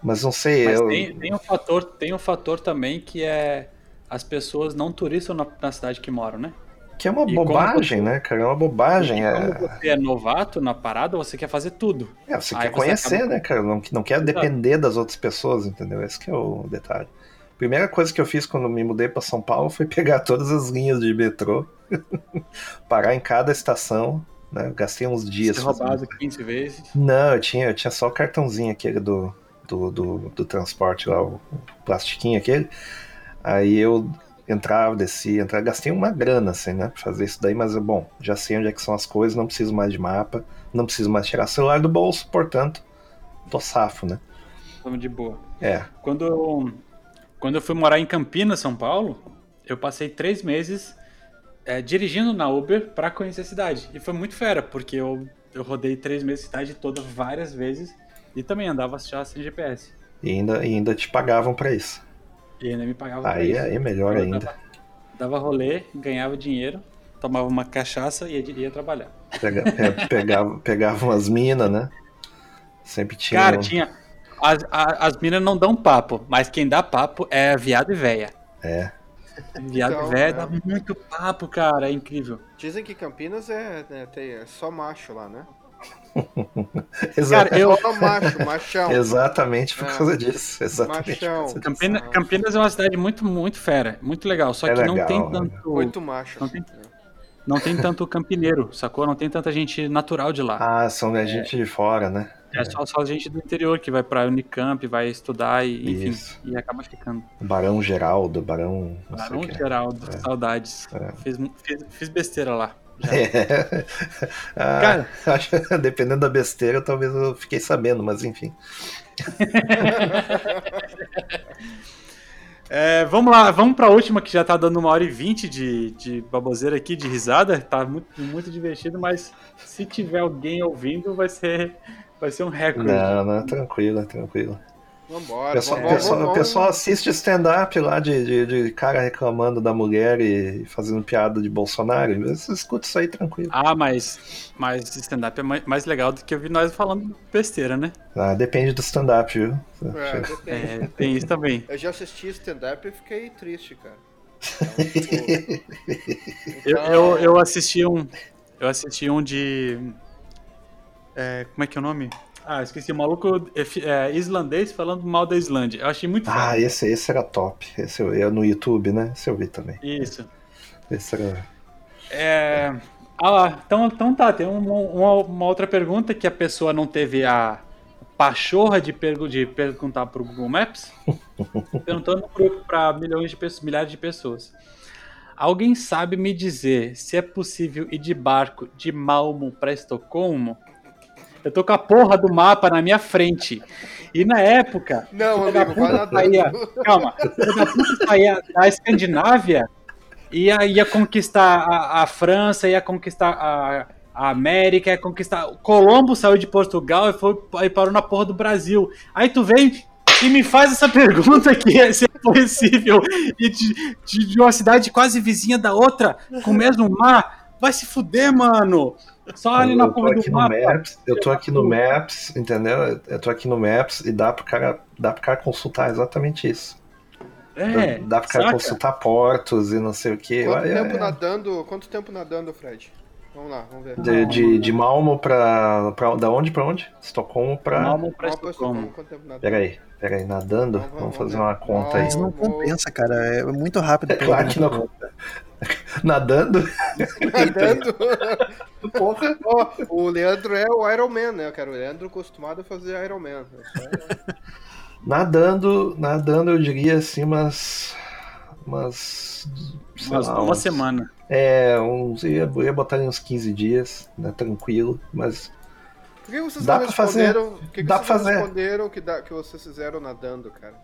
Mas não sei, Mas eu. Tem, tem, um fator, tem um fator também que é as pessoas não turistam na, na cidade que moram, né? Que é uma e bobagem, você, né, cara? É uma bobagem. É... Como você é novato na parada, você quer fazer tudo. É, você Aí quer você conhecer, acaba... né, cara? Não, não quer depender das outras pessoas, entendeu? Esse que é o detalhe. Primeira coisa que eu fiz quando me mudei para São Paulo foi pegar todas as linhas de metrô, parar em cada estação, né? Gastei uns dias. Você roubado 15 vezes? Não, eu tinha, eu tinha só o cartãozinho aquele do, do, do, do transporte lá, o plastiquinho aquele. Aí eu entrava, descia, entrava, gastei uma grana, assim, né, pra fazer isso daí, mas, bom, já sei onde é que são as coisas, não preciso mais de mapa, não preciso mais tirar celular do bolso, portanto, tô safo, né. Estamos de boa. É. Quando, quando eu fui morar em Campinas, São Paulo, eu passei três meses é, dirigindo na Uber para conhecer a cidade, e foi muito fera, porque eu, eu rodei três meses a cidade toda várias vezes, E também andava já sem GPS. E ainda, e ainda te pagavam pra isso. E ainda me pagavam Aí, isso. aí melhor Eu ainda. Dava, dava rolê, ganhava dinheiro, tomava uma cachaça e ia, ia trabalhar. Pega, pe- pegava, pegava umas minas, né? Sempre tinha. Cara, um- tinha. As, as minas não dão papo, mas quem dá papo é viado e véia. É. Viado Então, e véia é. dá muito papo, cara. É incrível. Dizem que Campinas é, né, tem, é só macho lá, né? Cara, eu. Só macho, machão. Exatamente por É. causa disso. Exatamente. Disso. Campinas, é uma cidade muito, muito fera, muito legal. Só É que não legal, tem né? tanto. Muito macho. Não tem- Não tem tanto campineiro, sacou? Não tem tanta gente natural de lá. Ah, são a gente de fora, né? É só, só gente do interior que vai pra Unicamp, vai estudar e, enfim, Isso. e acaba ficando. Barão Geraldo, Barão. Não Barão. Geraldo, saudades. É. Fiz, fiz, fiz besteira lá. É. Ah, Cara. acho- dependendo da besteira, talvez eu fiquei sabendo, mas enfim. É, vamos lá, vamos pra última que já tá dando uma hora e vinte de, de baboseira aqui, de risada. Tá muito, muito divertido, mas se tiver alguém ouvindo, vai ser, vai ser um recorde. Não, não, tranquilo, tranquilo. Vambora. pessoal, vamos, pessoal- vamos, o pessoal assiste stand-up lá de, de, de cara reclamando da mulher e fazendo piada de Bolsonaro. Você escuta isso aí tranquilo. Ah, mas, mas stand-up é mai- mais legal do que ouvir nós falando besteira, né? Ah, depende do stand-up, viu? É, depende. É, tem isso também. Eu já assisti stand-up e fiquei triste, cara. Então, tipo, Eu, então, eu, eu assisti um. Eu assisti um de. é, como é que é o nome? Ah, esqueci, o maluco é, é, islandês falando mal da Islândia. Eu achei muito Ah, esse, esse era top. Esse eu, eu no YouTube, né? Esse eu vi também. Isso. Esse era. É, ah lá, então, então tá, tem uma, uma- uma outra pergunta que a pessoa não teve a pachorra de, pergu de perguntar pro Google Maps, perguntando para milhões de pessoas, milhares de pessoas. Alguém sabe me dizer se é possível ir de barco de Malmo para Estocolmo? Eu tô com a porra do mapa na minha frente. E na época, Não, amigo, puta saía- calma, da puta saía da Escandinávia ia, ia conquistar a, a França, ia conquistar a, a América, ia conquistar. Colombo saiu de Portugal e, foi, e parou na porra do Brasil. Aí tu vem e me faz essa pergunta que é se é possível ir de, de, de uma cidade quase vizinha da outra, com o mesmo mar. Vai se fuder, mano. Só ali na porra aqui do mapa. Maps, eu tô aqui no Maps, entendeu? Eu tô aqui no Maps e dá pro cara, dá pro cara consultar exatamente isso. É, dá, dá pro cara saca? consultar portos e não sei o que. Quanto tempo nadando? Quanto tempo nadando, Fred? Vamos lá, vamos ver. De, de, de Malmo pra, pra. Da onde pra onde? Estocolmo pra. Malmo pra Estocolmo. Estocolmo, quanto tempo nadando? Peraí, nadando? Vamos, Vamos fazer uma conta aí. Mas não compensa, cara. É muito rápido. É claro que não. Nadando? Nadando. Porra! Ó, o Leandro é o Iron Man, né, cara? O Leandro acostumado a fazer Iron Man. É só- Nadando, nadando eu diria assim, umas. Umas. sei Mas lá, uma uns- semana. É, uns. Eu ia, eu ia botar em uns 15 dias, né? Tranquilo, mas. Por que vocês Dá não fazer. responderam? Por que, que Dá vocês fazer. responderam que, dá, que vocês fizeram nadando, cara?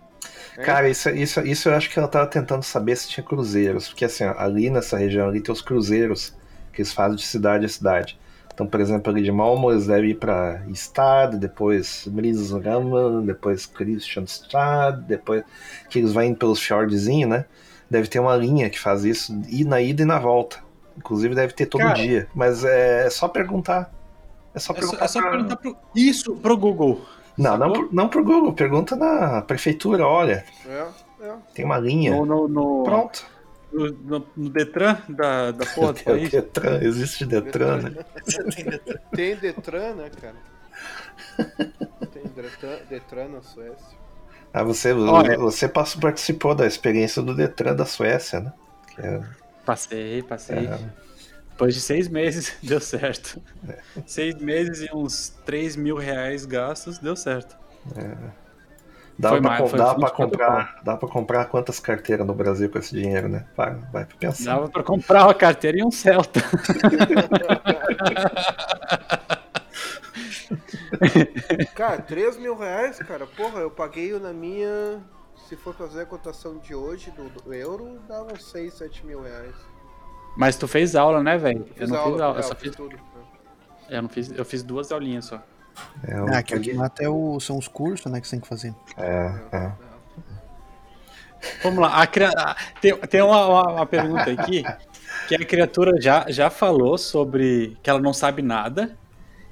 Hein? Cara, isso, isso, isso eu acho que ela tava tentando saber se tinha cruzeiros. Porque assim, ali nessa região ali tem os cruzeiros que eles fazem de cidade a cidade. Então, por exemplo, ali de Malmo eles devem ir pra Stad, depois Mrisraman, depois Kristianstad, depois que eles vão indo pelos fjordzinhos, né? Deve ter uma linha que faz isso, e na ida e na volta. Inclusive deve ter todo Cara. dia. Mas é, é só perguntar. É só É só, perguntar. é só pra- perguntar pro, isso pro Google. Não, não, pro- não pro Google, pergunta na prefeitura, olha, É, é. tem uma linha. No, no, no, Pronto. no, no- Detran da, da porra do país. Detran, existe Detran, né? Tem Detran, né, cara? Tem Detran, Detran na Suécia. Ah, você, Olha. você passou, participou da experiência do Detran da Suécia, né? Que é- Passei, passei. É. Depois de seis meses, deu certo. Seis meses e uns 3 mil reais gastos, deu certo. dá Foi pra, mais, com- foi dá 24 pra comprar, dá pra comprar quantas carteiras no Brasil com esse dinheiro, né? Vai, vai pensar. Dava pra comprar uma carteira e um Celta. Cara, 3 mil reais, cara. Porra, eu paguei na minha. Se for fazer a cotação de hoje do, do euro, dava uns 6, 7 mil reais. Mas tu fez aula, né, velho? Eu Fiz não aula, fiz aula, eu é, só eu fiz tudo. né? eu não fiz, eu fiz duas aulinhas só. É, o... Ah, que aqui até o, são os cursos, né, que você tem que fazer. É, é. Vamos lá, a, a, tem, tem uma, uma, uma pergunta aqui que a criatura já, já falou sobre que ela não sabe nada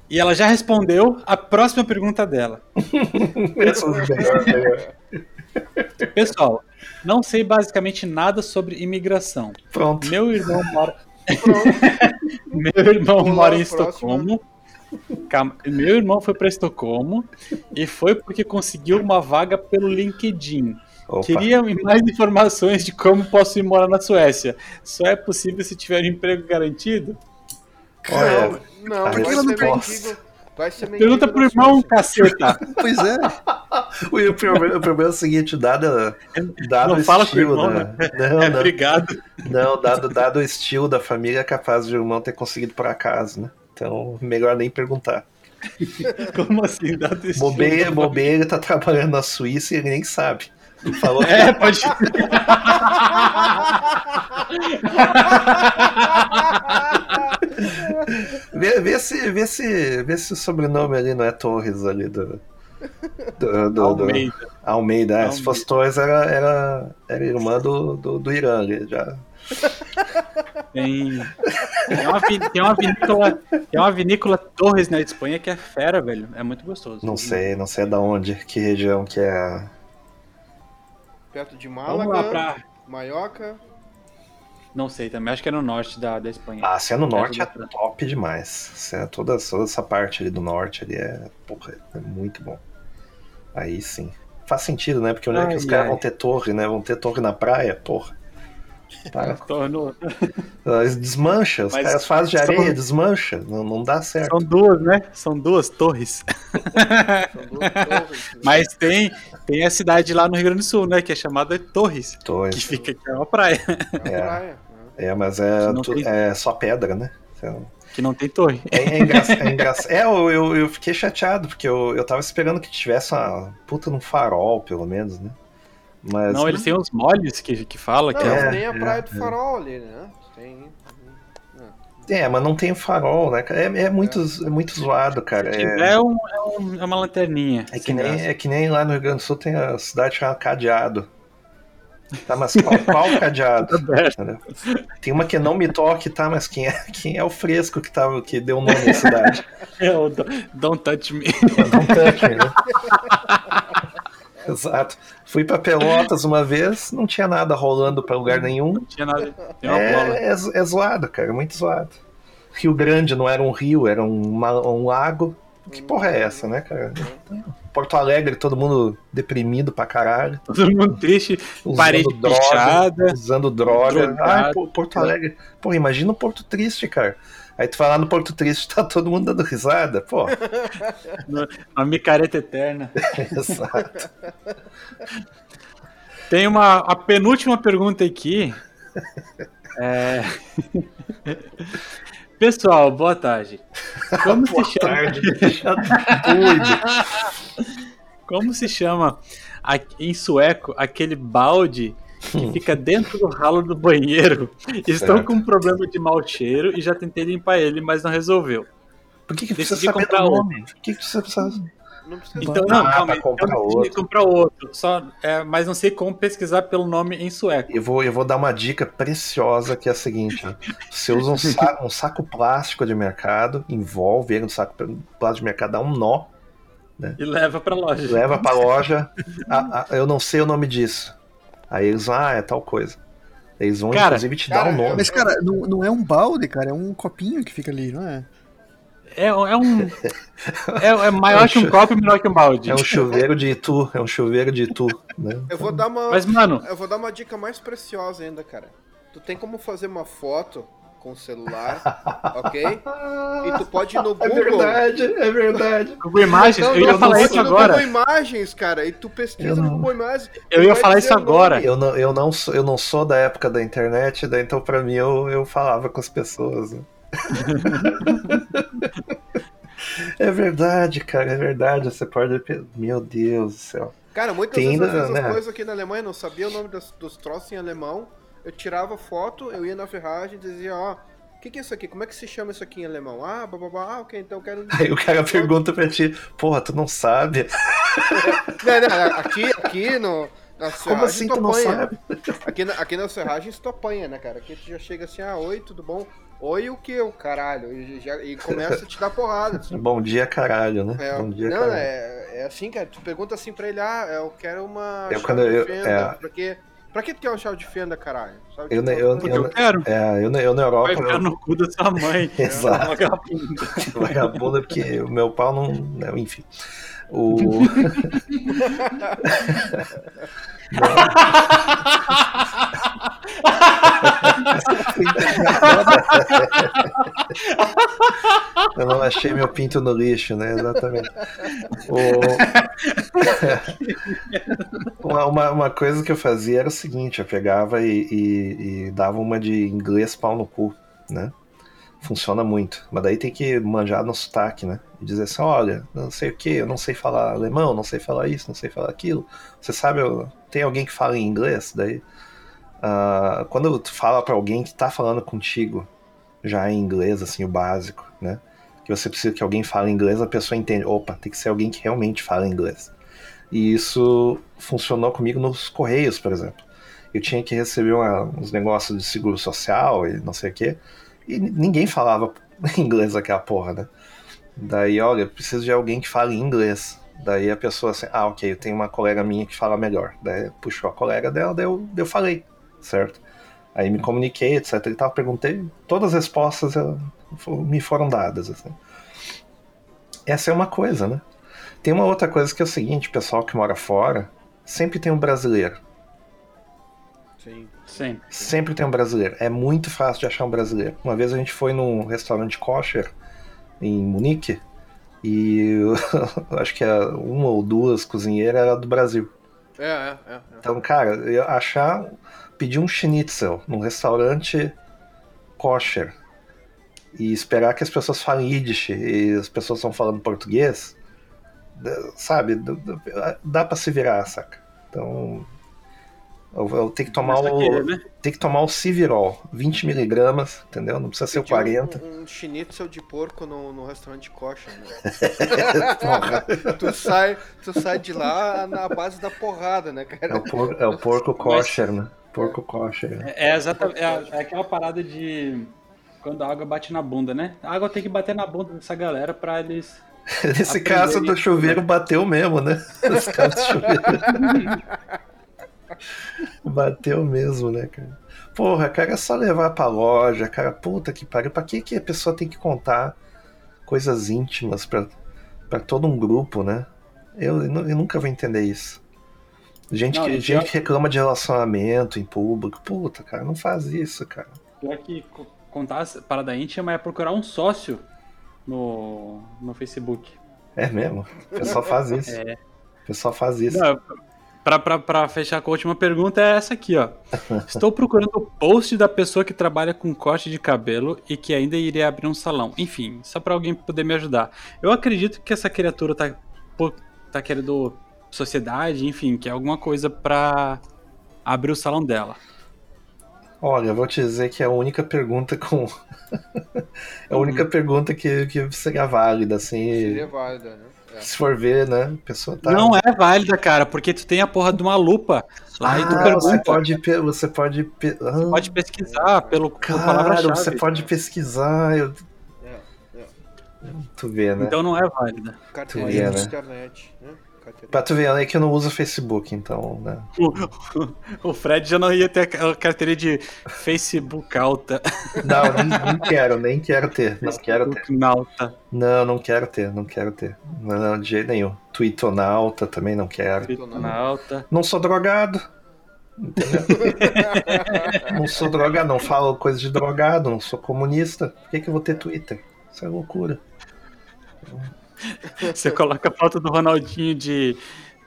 e ela já respondeu a próxima pergunta dela. Pessoal, não sei basicamente nada sobre imigração. Pronto. Meu irmão mora. Meu irmão mora em Estocolmo meu irmão foi para Estocolmo e foi porque conseguiu uma vaga pelo LinkedIn. Opa. Queria mais informações de como posso ir morar na Suécia. Só é possível se tiver um emprego garantido? Olha, não, não, ser mendigo. Vai ser mendigo Pergunta pro irmão, caceta. pois é. o, problema, o problema é o seguinte, dado, dado não fala estilo, irmão, né? Não, é, não. Obrigado. Não, dado, dado o estilo da família, é capaz de o irmão ter conseguido por acaso, né? Então, melhor nem perguntar. Como assim? Dado bobeira, bobeira, ele tá trabalhando na Suíça e ele nem sabe. Falou que... É, pode. vê, vê, se, vê, se, vê se o sobrenome ali não é Torres ali do. Do, do, Almeida. Do, Almeida. Almeida. É, se fosse Torres, era, era, era irmã do, do, do Irã ali, já. Tem, tem, uma, tem, uma vinícola, tem uma vinícola Torres na Espanha que é fera, velho. É muito gostoso. Não sei, não sei da onde, que região que é. Perto de Málaga, pra... Maiorca. Não sei também, acho que é no norte da, da Espanha. Ah, se é no norte é top demais. Se é toda, toda essa parte ali do norte ali é, porra, é muito bom. Aí sim. Faz sentido, né? Porque onde é que os caras vão ter torre, né? Vão ter torre na praia, porra. Para. Torno... Desmancha, os Mas caras fazem de areia, são... desmancha, não, não dá certo. São duas, né? São duas torres. São duas torres. Mas tem, tem a cidade lá no Rio Grande do Sul, né? Que é chamada Torres. Torres. Que fica aqui, é uma praia. É, é mas é, tu, tem... é só pedra, né? Então... Que não tem torre. É, é engraçado. É, é eu, eu, eu, fiquei chateado, porque eu, eu tava esperando que tivesse uma puta num farol, pelo menos, né? Mas... Não, eles têm uns moles que, que fala. Não, que é, tem a Praia é, do Farol ali, né? Tem. É, mas não tem farol, né? É, é, muito, é. é muito zoado, cara. É, é, um, é, um, é uma lanterninha. É que, nem, é que nem lá no Rio Grande do Sul tem a cidade chamada Cadeado. Tá, mas qual, qual cadeado? tem uma que não me toque, tá? Mas quem é, quem é o fresco que, tá, que deu o nome à cidade? É o Don't Touch Me. Don't Touch Me, né? Exato. Fui para Pelotas uma vez, não tinha nada rolando para lugar nenhum. Não tinha nada. É, é, é, zoado, cara, muito zoado. Rio Grande não era um rio, era um, um lago. Que porra é essa, né, cara? Porto Alegre, todo mundo deprimido pra caralho. Todo mundo triste, usando parede droga, pichada. Usando droga. Ah, Porto Alegre. Pô, imagina um Porto triste, cara. Aí tu vai lá no Porto Triste, tá todo mundo dando risada, pô. Uma micareta eterna. Exato. Tem uma a penúltima pergunta aqui. É... Pessoal, boa tarde. Como boa se chama? Tarde, Como se chama em sueco aquele balde que hum. fica dentro do ralo do banheiro. Estou certo. com um problema de mau cheiro e já tentei limpar ele, mas não resolveu. Por que, que Decidi precisa comprar outro? Por que, que você precisa... Não precisa então, não, ah, calma, comprar então, outro. comprar outro. Só, é, mas não sei como pesquisar pelo nome em sueco. Eu vou, eu vou dar uma dica preciosa que é a seguinte: você usa um saco, um saco plástico de mercado, envolve ele no saco plástico de mercado, dá um nó. Né? E leva pra loja. Leva pra loja. ah, ah, eu não sei o nome disso. Aí eles vão, ah, é tal coisa. Eles vão, cara, inclusive, te dar o um nome. Mas, cara, não, não é um balde, cara, é um copinho que fica ali, não é? É, é um. É, é maior é um que um copo e menor que um balde. É um chuveiro de Itu, é um chuveiro de Itu. Né? Eu vou dar uma. Mas, mano. Eu vou dar uma dica mais preciosa ainda, cara. Tu tem como fazer uma foto com o celular, ok? E tu pode ir no é Google. É verdade, é verdade. Google Imagens, eu ia falar isso agora. Google Imagens, cara, e tu pesquisa no Google Imagens. Eu ia falar isso agora. Eu não, eu, não sou, eu não sou da época da internet, daí então pra mim eu, eu falava com as pessoas. Né? é verdade, cara, é verdade. Você pode. Meu Deus do céu. Cara, muitas Tem vezes essas né? coisas aqui na Alemanha, não sabia o nome dos, dos troços em alemão eu tirava foto, eu ia na ferragem e dizia, ó, que, que é isso aqui? Como é que se chama isso aqui em alemão? Ah, bababá, ah, ok, então eu quero. Aí o cara pergunta pra ti, porra, tu não sabe? não, não, aqui, aqui no. Como assim tu, tu não sabe? Aqui na, aqui na serragem tu apanha, né, cara? Aqui tu já chega assim, ah, oi, tudo bom? Oi, o que, o caralho? E, já, e começa a te dar porrada. Assim. Bom dia, caralho, né? É, Bom dia, não, caralho. É, é assim, cara. Tu pergunta assim pra ele, ah, eu quero uma. Eu, quando eu, é... Porque Pra que tu quer um chave de fenda, caralho? Eu, eu, eu, eu, eu quero. É, eu, eu na Europa. Vai ficar no cu da sua mãe. Exato. Vagabunda. Vagabunda, porque o meu pau não. Né, enfim. O. Eu não achei meu pinto no lixo, né? Exatamente. O... uma, uma, uma, coisa que eu fazia era o seguinte: eu pegava e, e, e dava uma de inglês pau no cu, né? Funciona muito. Mas daí tem que manjar no sotaque, né? E dizer assim: olha, não sei o que, eu não sei falar alemão, não sei falar isso, não sei falar aquilo. Você sabe, tem alguém que fala em inglês? Daí. Uh, quando tu fala para alguém que tá falando contigo já em inglês, assim, o básico, né? Que você precisa que alguém fale inglês, a pessoa entende. Opa, tem que ser alguém que realmente fala inglês. E isso funcionou comigo nos Correios, por exemplo. Eu tinha que receber uma, uns negócios de seguro social e não sei o quê. E ninguém falava inglês aquela porra, né? Daí, olha, preciso de alguém que fale inglês. Daí a pessoa assim, ah, ok, eu tenho uma colega minha que fala melhor. Daí puxou a colega dela, daí eu, daí eu falei, certo? Aí me comuniquei, etc. E tal, perguntei, todas as respostas eu, me foram dadas. Assim. Essa é uma coisa, né? Tem uma outra coisa que é o seguinte, pessoal que mora fora, sempre tem um brasileiro. Sim. Sempre. Sempre tem um brasileiro. É muito fácil de achar um brasileiro. Uma vez a gente foi num restaurante kosher em Munique e acho que uma ou duas cozinheiras era do Brasil. É, é, é, é. Então, cara, eu achar pedir um schnitzel num restaurante kosher e esperar que as pessoas falem Yiddish e as pessoas estão falando português, sabe, dá para se virar, saca? Então, eu, eu tenho que tomar o. Querer, né? Tem que tomar o Civirol, 20 miligramas, entendeu? Não precisa ser o 40. Um, um schnitzel de porco no, no restaurante coxa, né? tu, sai, tu sai de lá na base da porrada, né, cara? É o, por, é o porco kosher, né? Porco kosher. Né? É, é, exatamente. É, é aquela parada de. Quando a água bate na bunda, né? A água tem que bater na bunda dessa galera pra eles. Nesse caso do chuveiro bateu mesmo, né? Nesse caso do chuveiro. Bateu mesmo, né, cara? Porra, cara, é só levar pra loja, cara. Puta que pariu. Pra que, que a pessoa tem que contar coisas íntimas pra, pra todo um grupo, né? Eu, eu nunca vou entender isso. Gente, não, que, gente que reclama de relacionamento em público. Puta, cara, não faz isso, cara. Pior que contar parada íntima é procurar um sócio no, no Facebook. É mesmo? O pessoal faz isso. É. O pessoal faz isso. Não, Pra, fechar com a última pergunta é essa aqui, ó. Estou procurando o post da pessoa que trabalha com corte de cabelo e que ainda iria abrir um salão. Enfim, só para alguém poder me ajudar. Eu acredito que essa criatura tá, tá querendo sociedade, enfim, que é alguma coisa pra abrir o salão dela. Olha, eu vou te dizer que é a única pergunta com. é a única uhum. pergunta que, que seria válida, assim. Seria válida, né? É. Se for ver, né? A pessoa tá. Não é válida, cara, porque tu tem a porra de uma lupa lá ah, e tu pergunta. Você pode. Você pode, ah, pode pesquisar pelo Cara, você pode pesquisar. Eu... É, é. Tu vê, né? Então não é válida. Tu vê, né? internet, né? Pra tu ver, é que eu não uso Facebook, então, né? O, o Fred já não ia ter a carteira de Facebook alta. Não, nem, nem quero, nem quero ter. Não quero ter. Nauta. Não, não quero ter, não quero ter. Não, não de jeito nenhum. Twittonauta também não quero. Twittonauta. Não sou drogado. Entendeu? não sou drogado, não falo coisa de drogado, não sou comunista. Por que, que eu vou ter Twitter? Isso é loucura. Você coloca a foto do Ronaldinho de,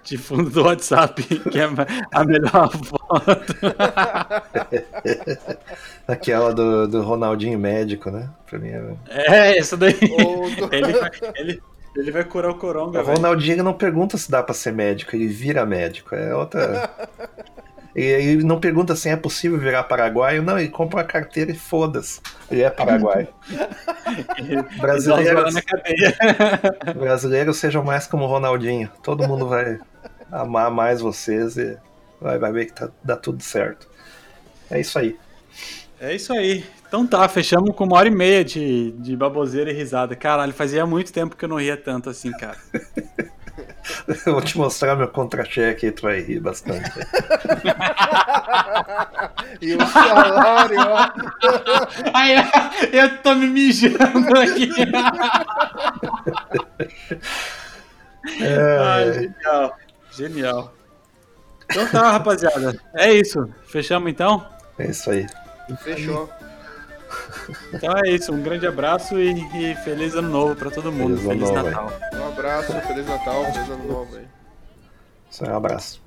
de fundo do WhatsApp, que é a melhor foto. Aquela do, do Ronaldinho médico, né? Pra mim é. É, essa daí. ele, vai, ele, ele vai curar o coronga. O Ronaldinho não pergunta se dá pra ser médico, ele vira médico. É outra. E ele não pergunta se é possível virar paraguaio, não, ele compra uma carteira e foda-se. Ele é paraguaio. Brasileiro, brasileiro sejam mais como o Ronaldinho. Todo mundo vai amar mais vocês e vai, vai ver que tá, dá tudo certo. É isso aí. É isso aí. Então tá, fechamos com uma hora e meia de, de baboseira e risada. Caralho, fazia muito tempo que eu não ria tanto assim, cara. Eu vou te mostrar meu contra-cheque e tu vai rir bastante. e o salário, ó. Ai, eu tô me mijando aqui. É, Ai, genial. Genial. Então tá, rapaziada. É isso. Fechamos então? é isso aí. Fechou. Então é isso. Um grande abraço e, e feliz ano novo pra todo mundo. Feliz Feliz novo, Natal. Um abraço, Feliz Natal, Feliz Ano Novo aí. Isso aí, um abraço.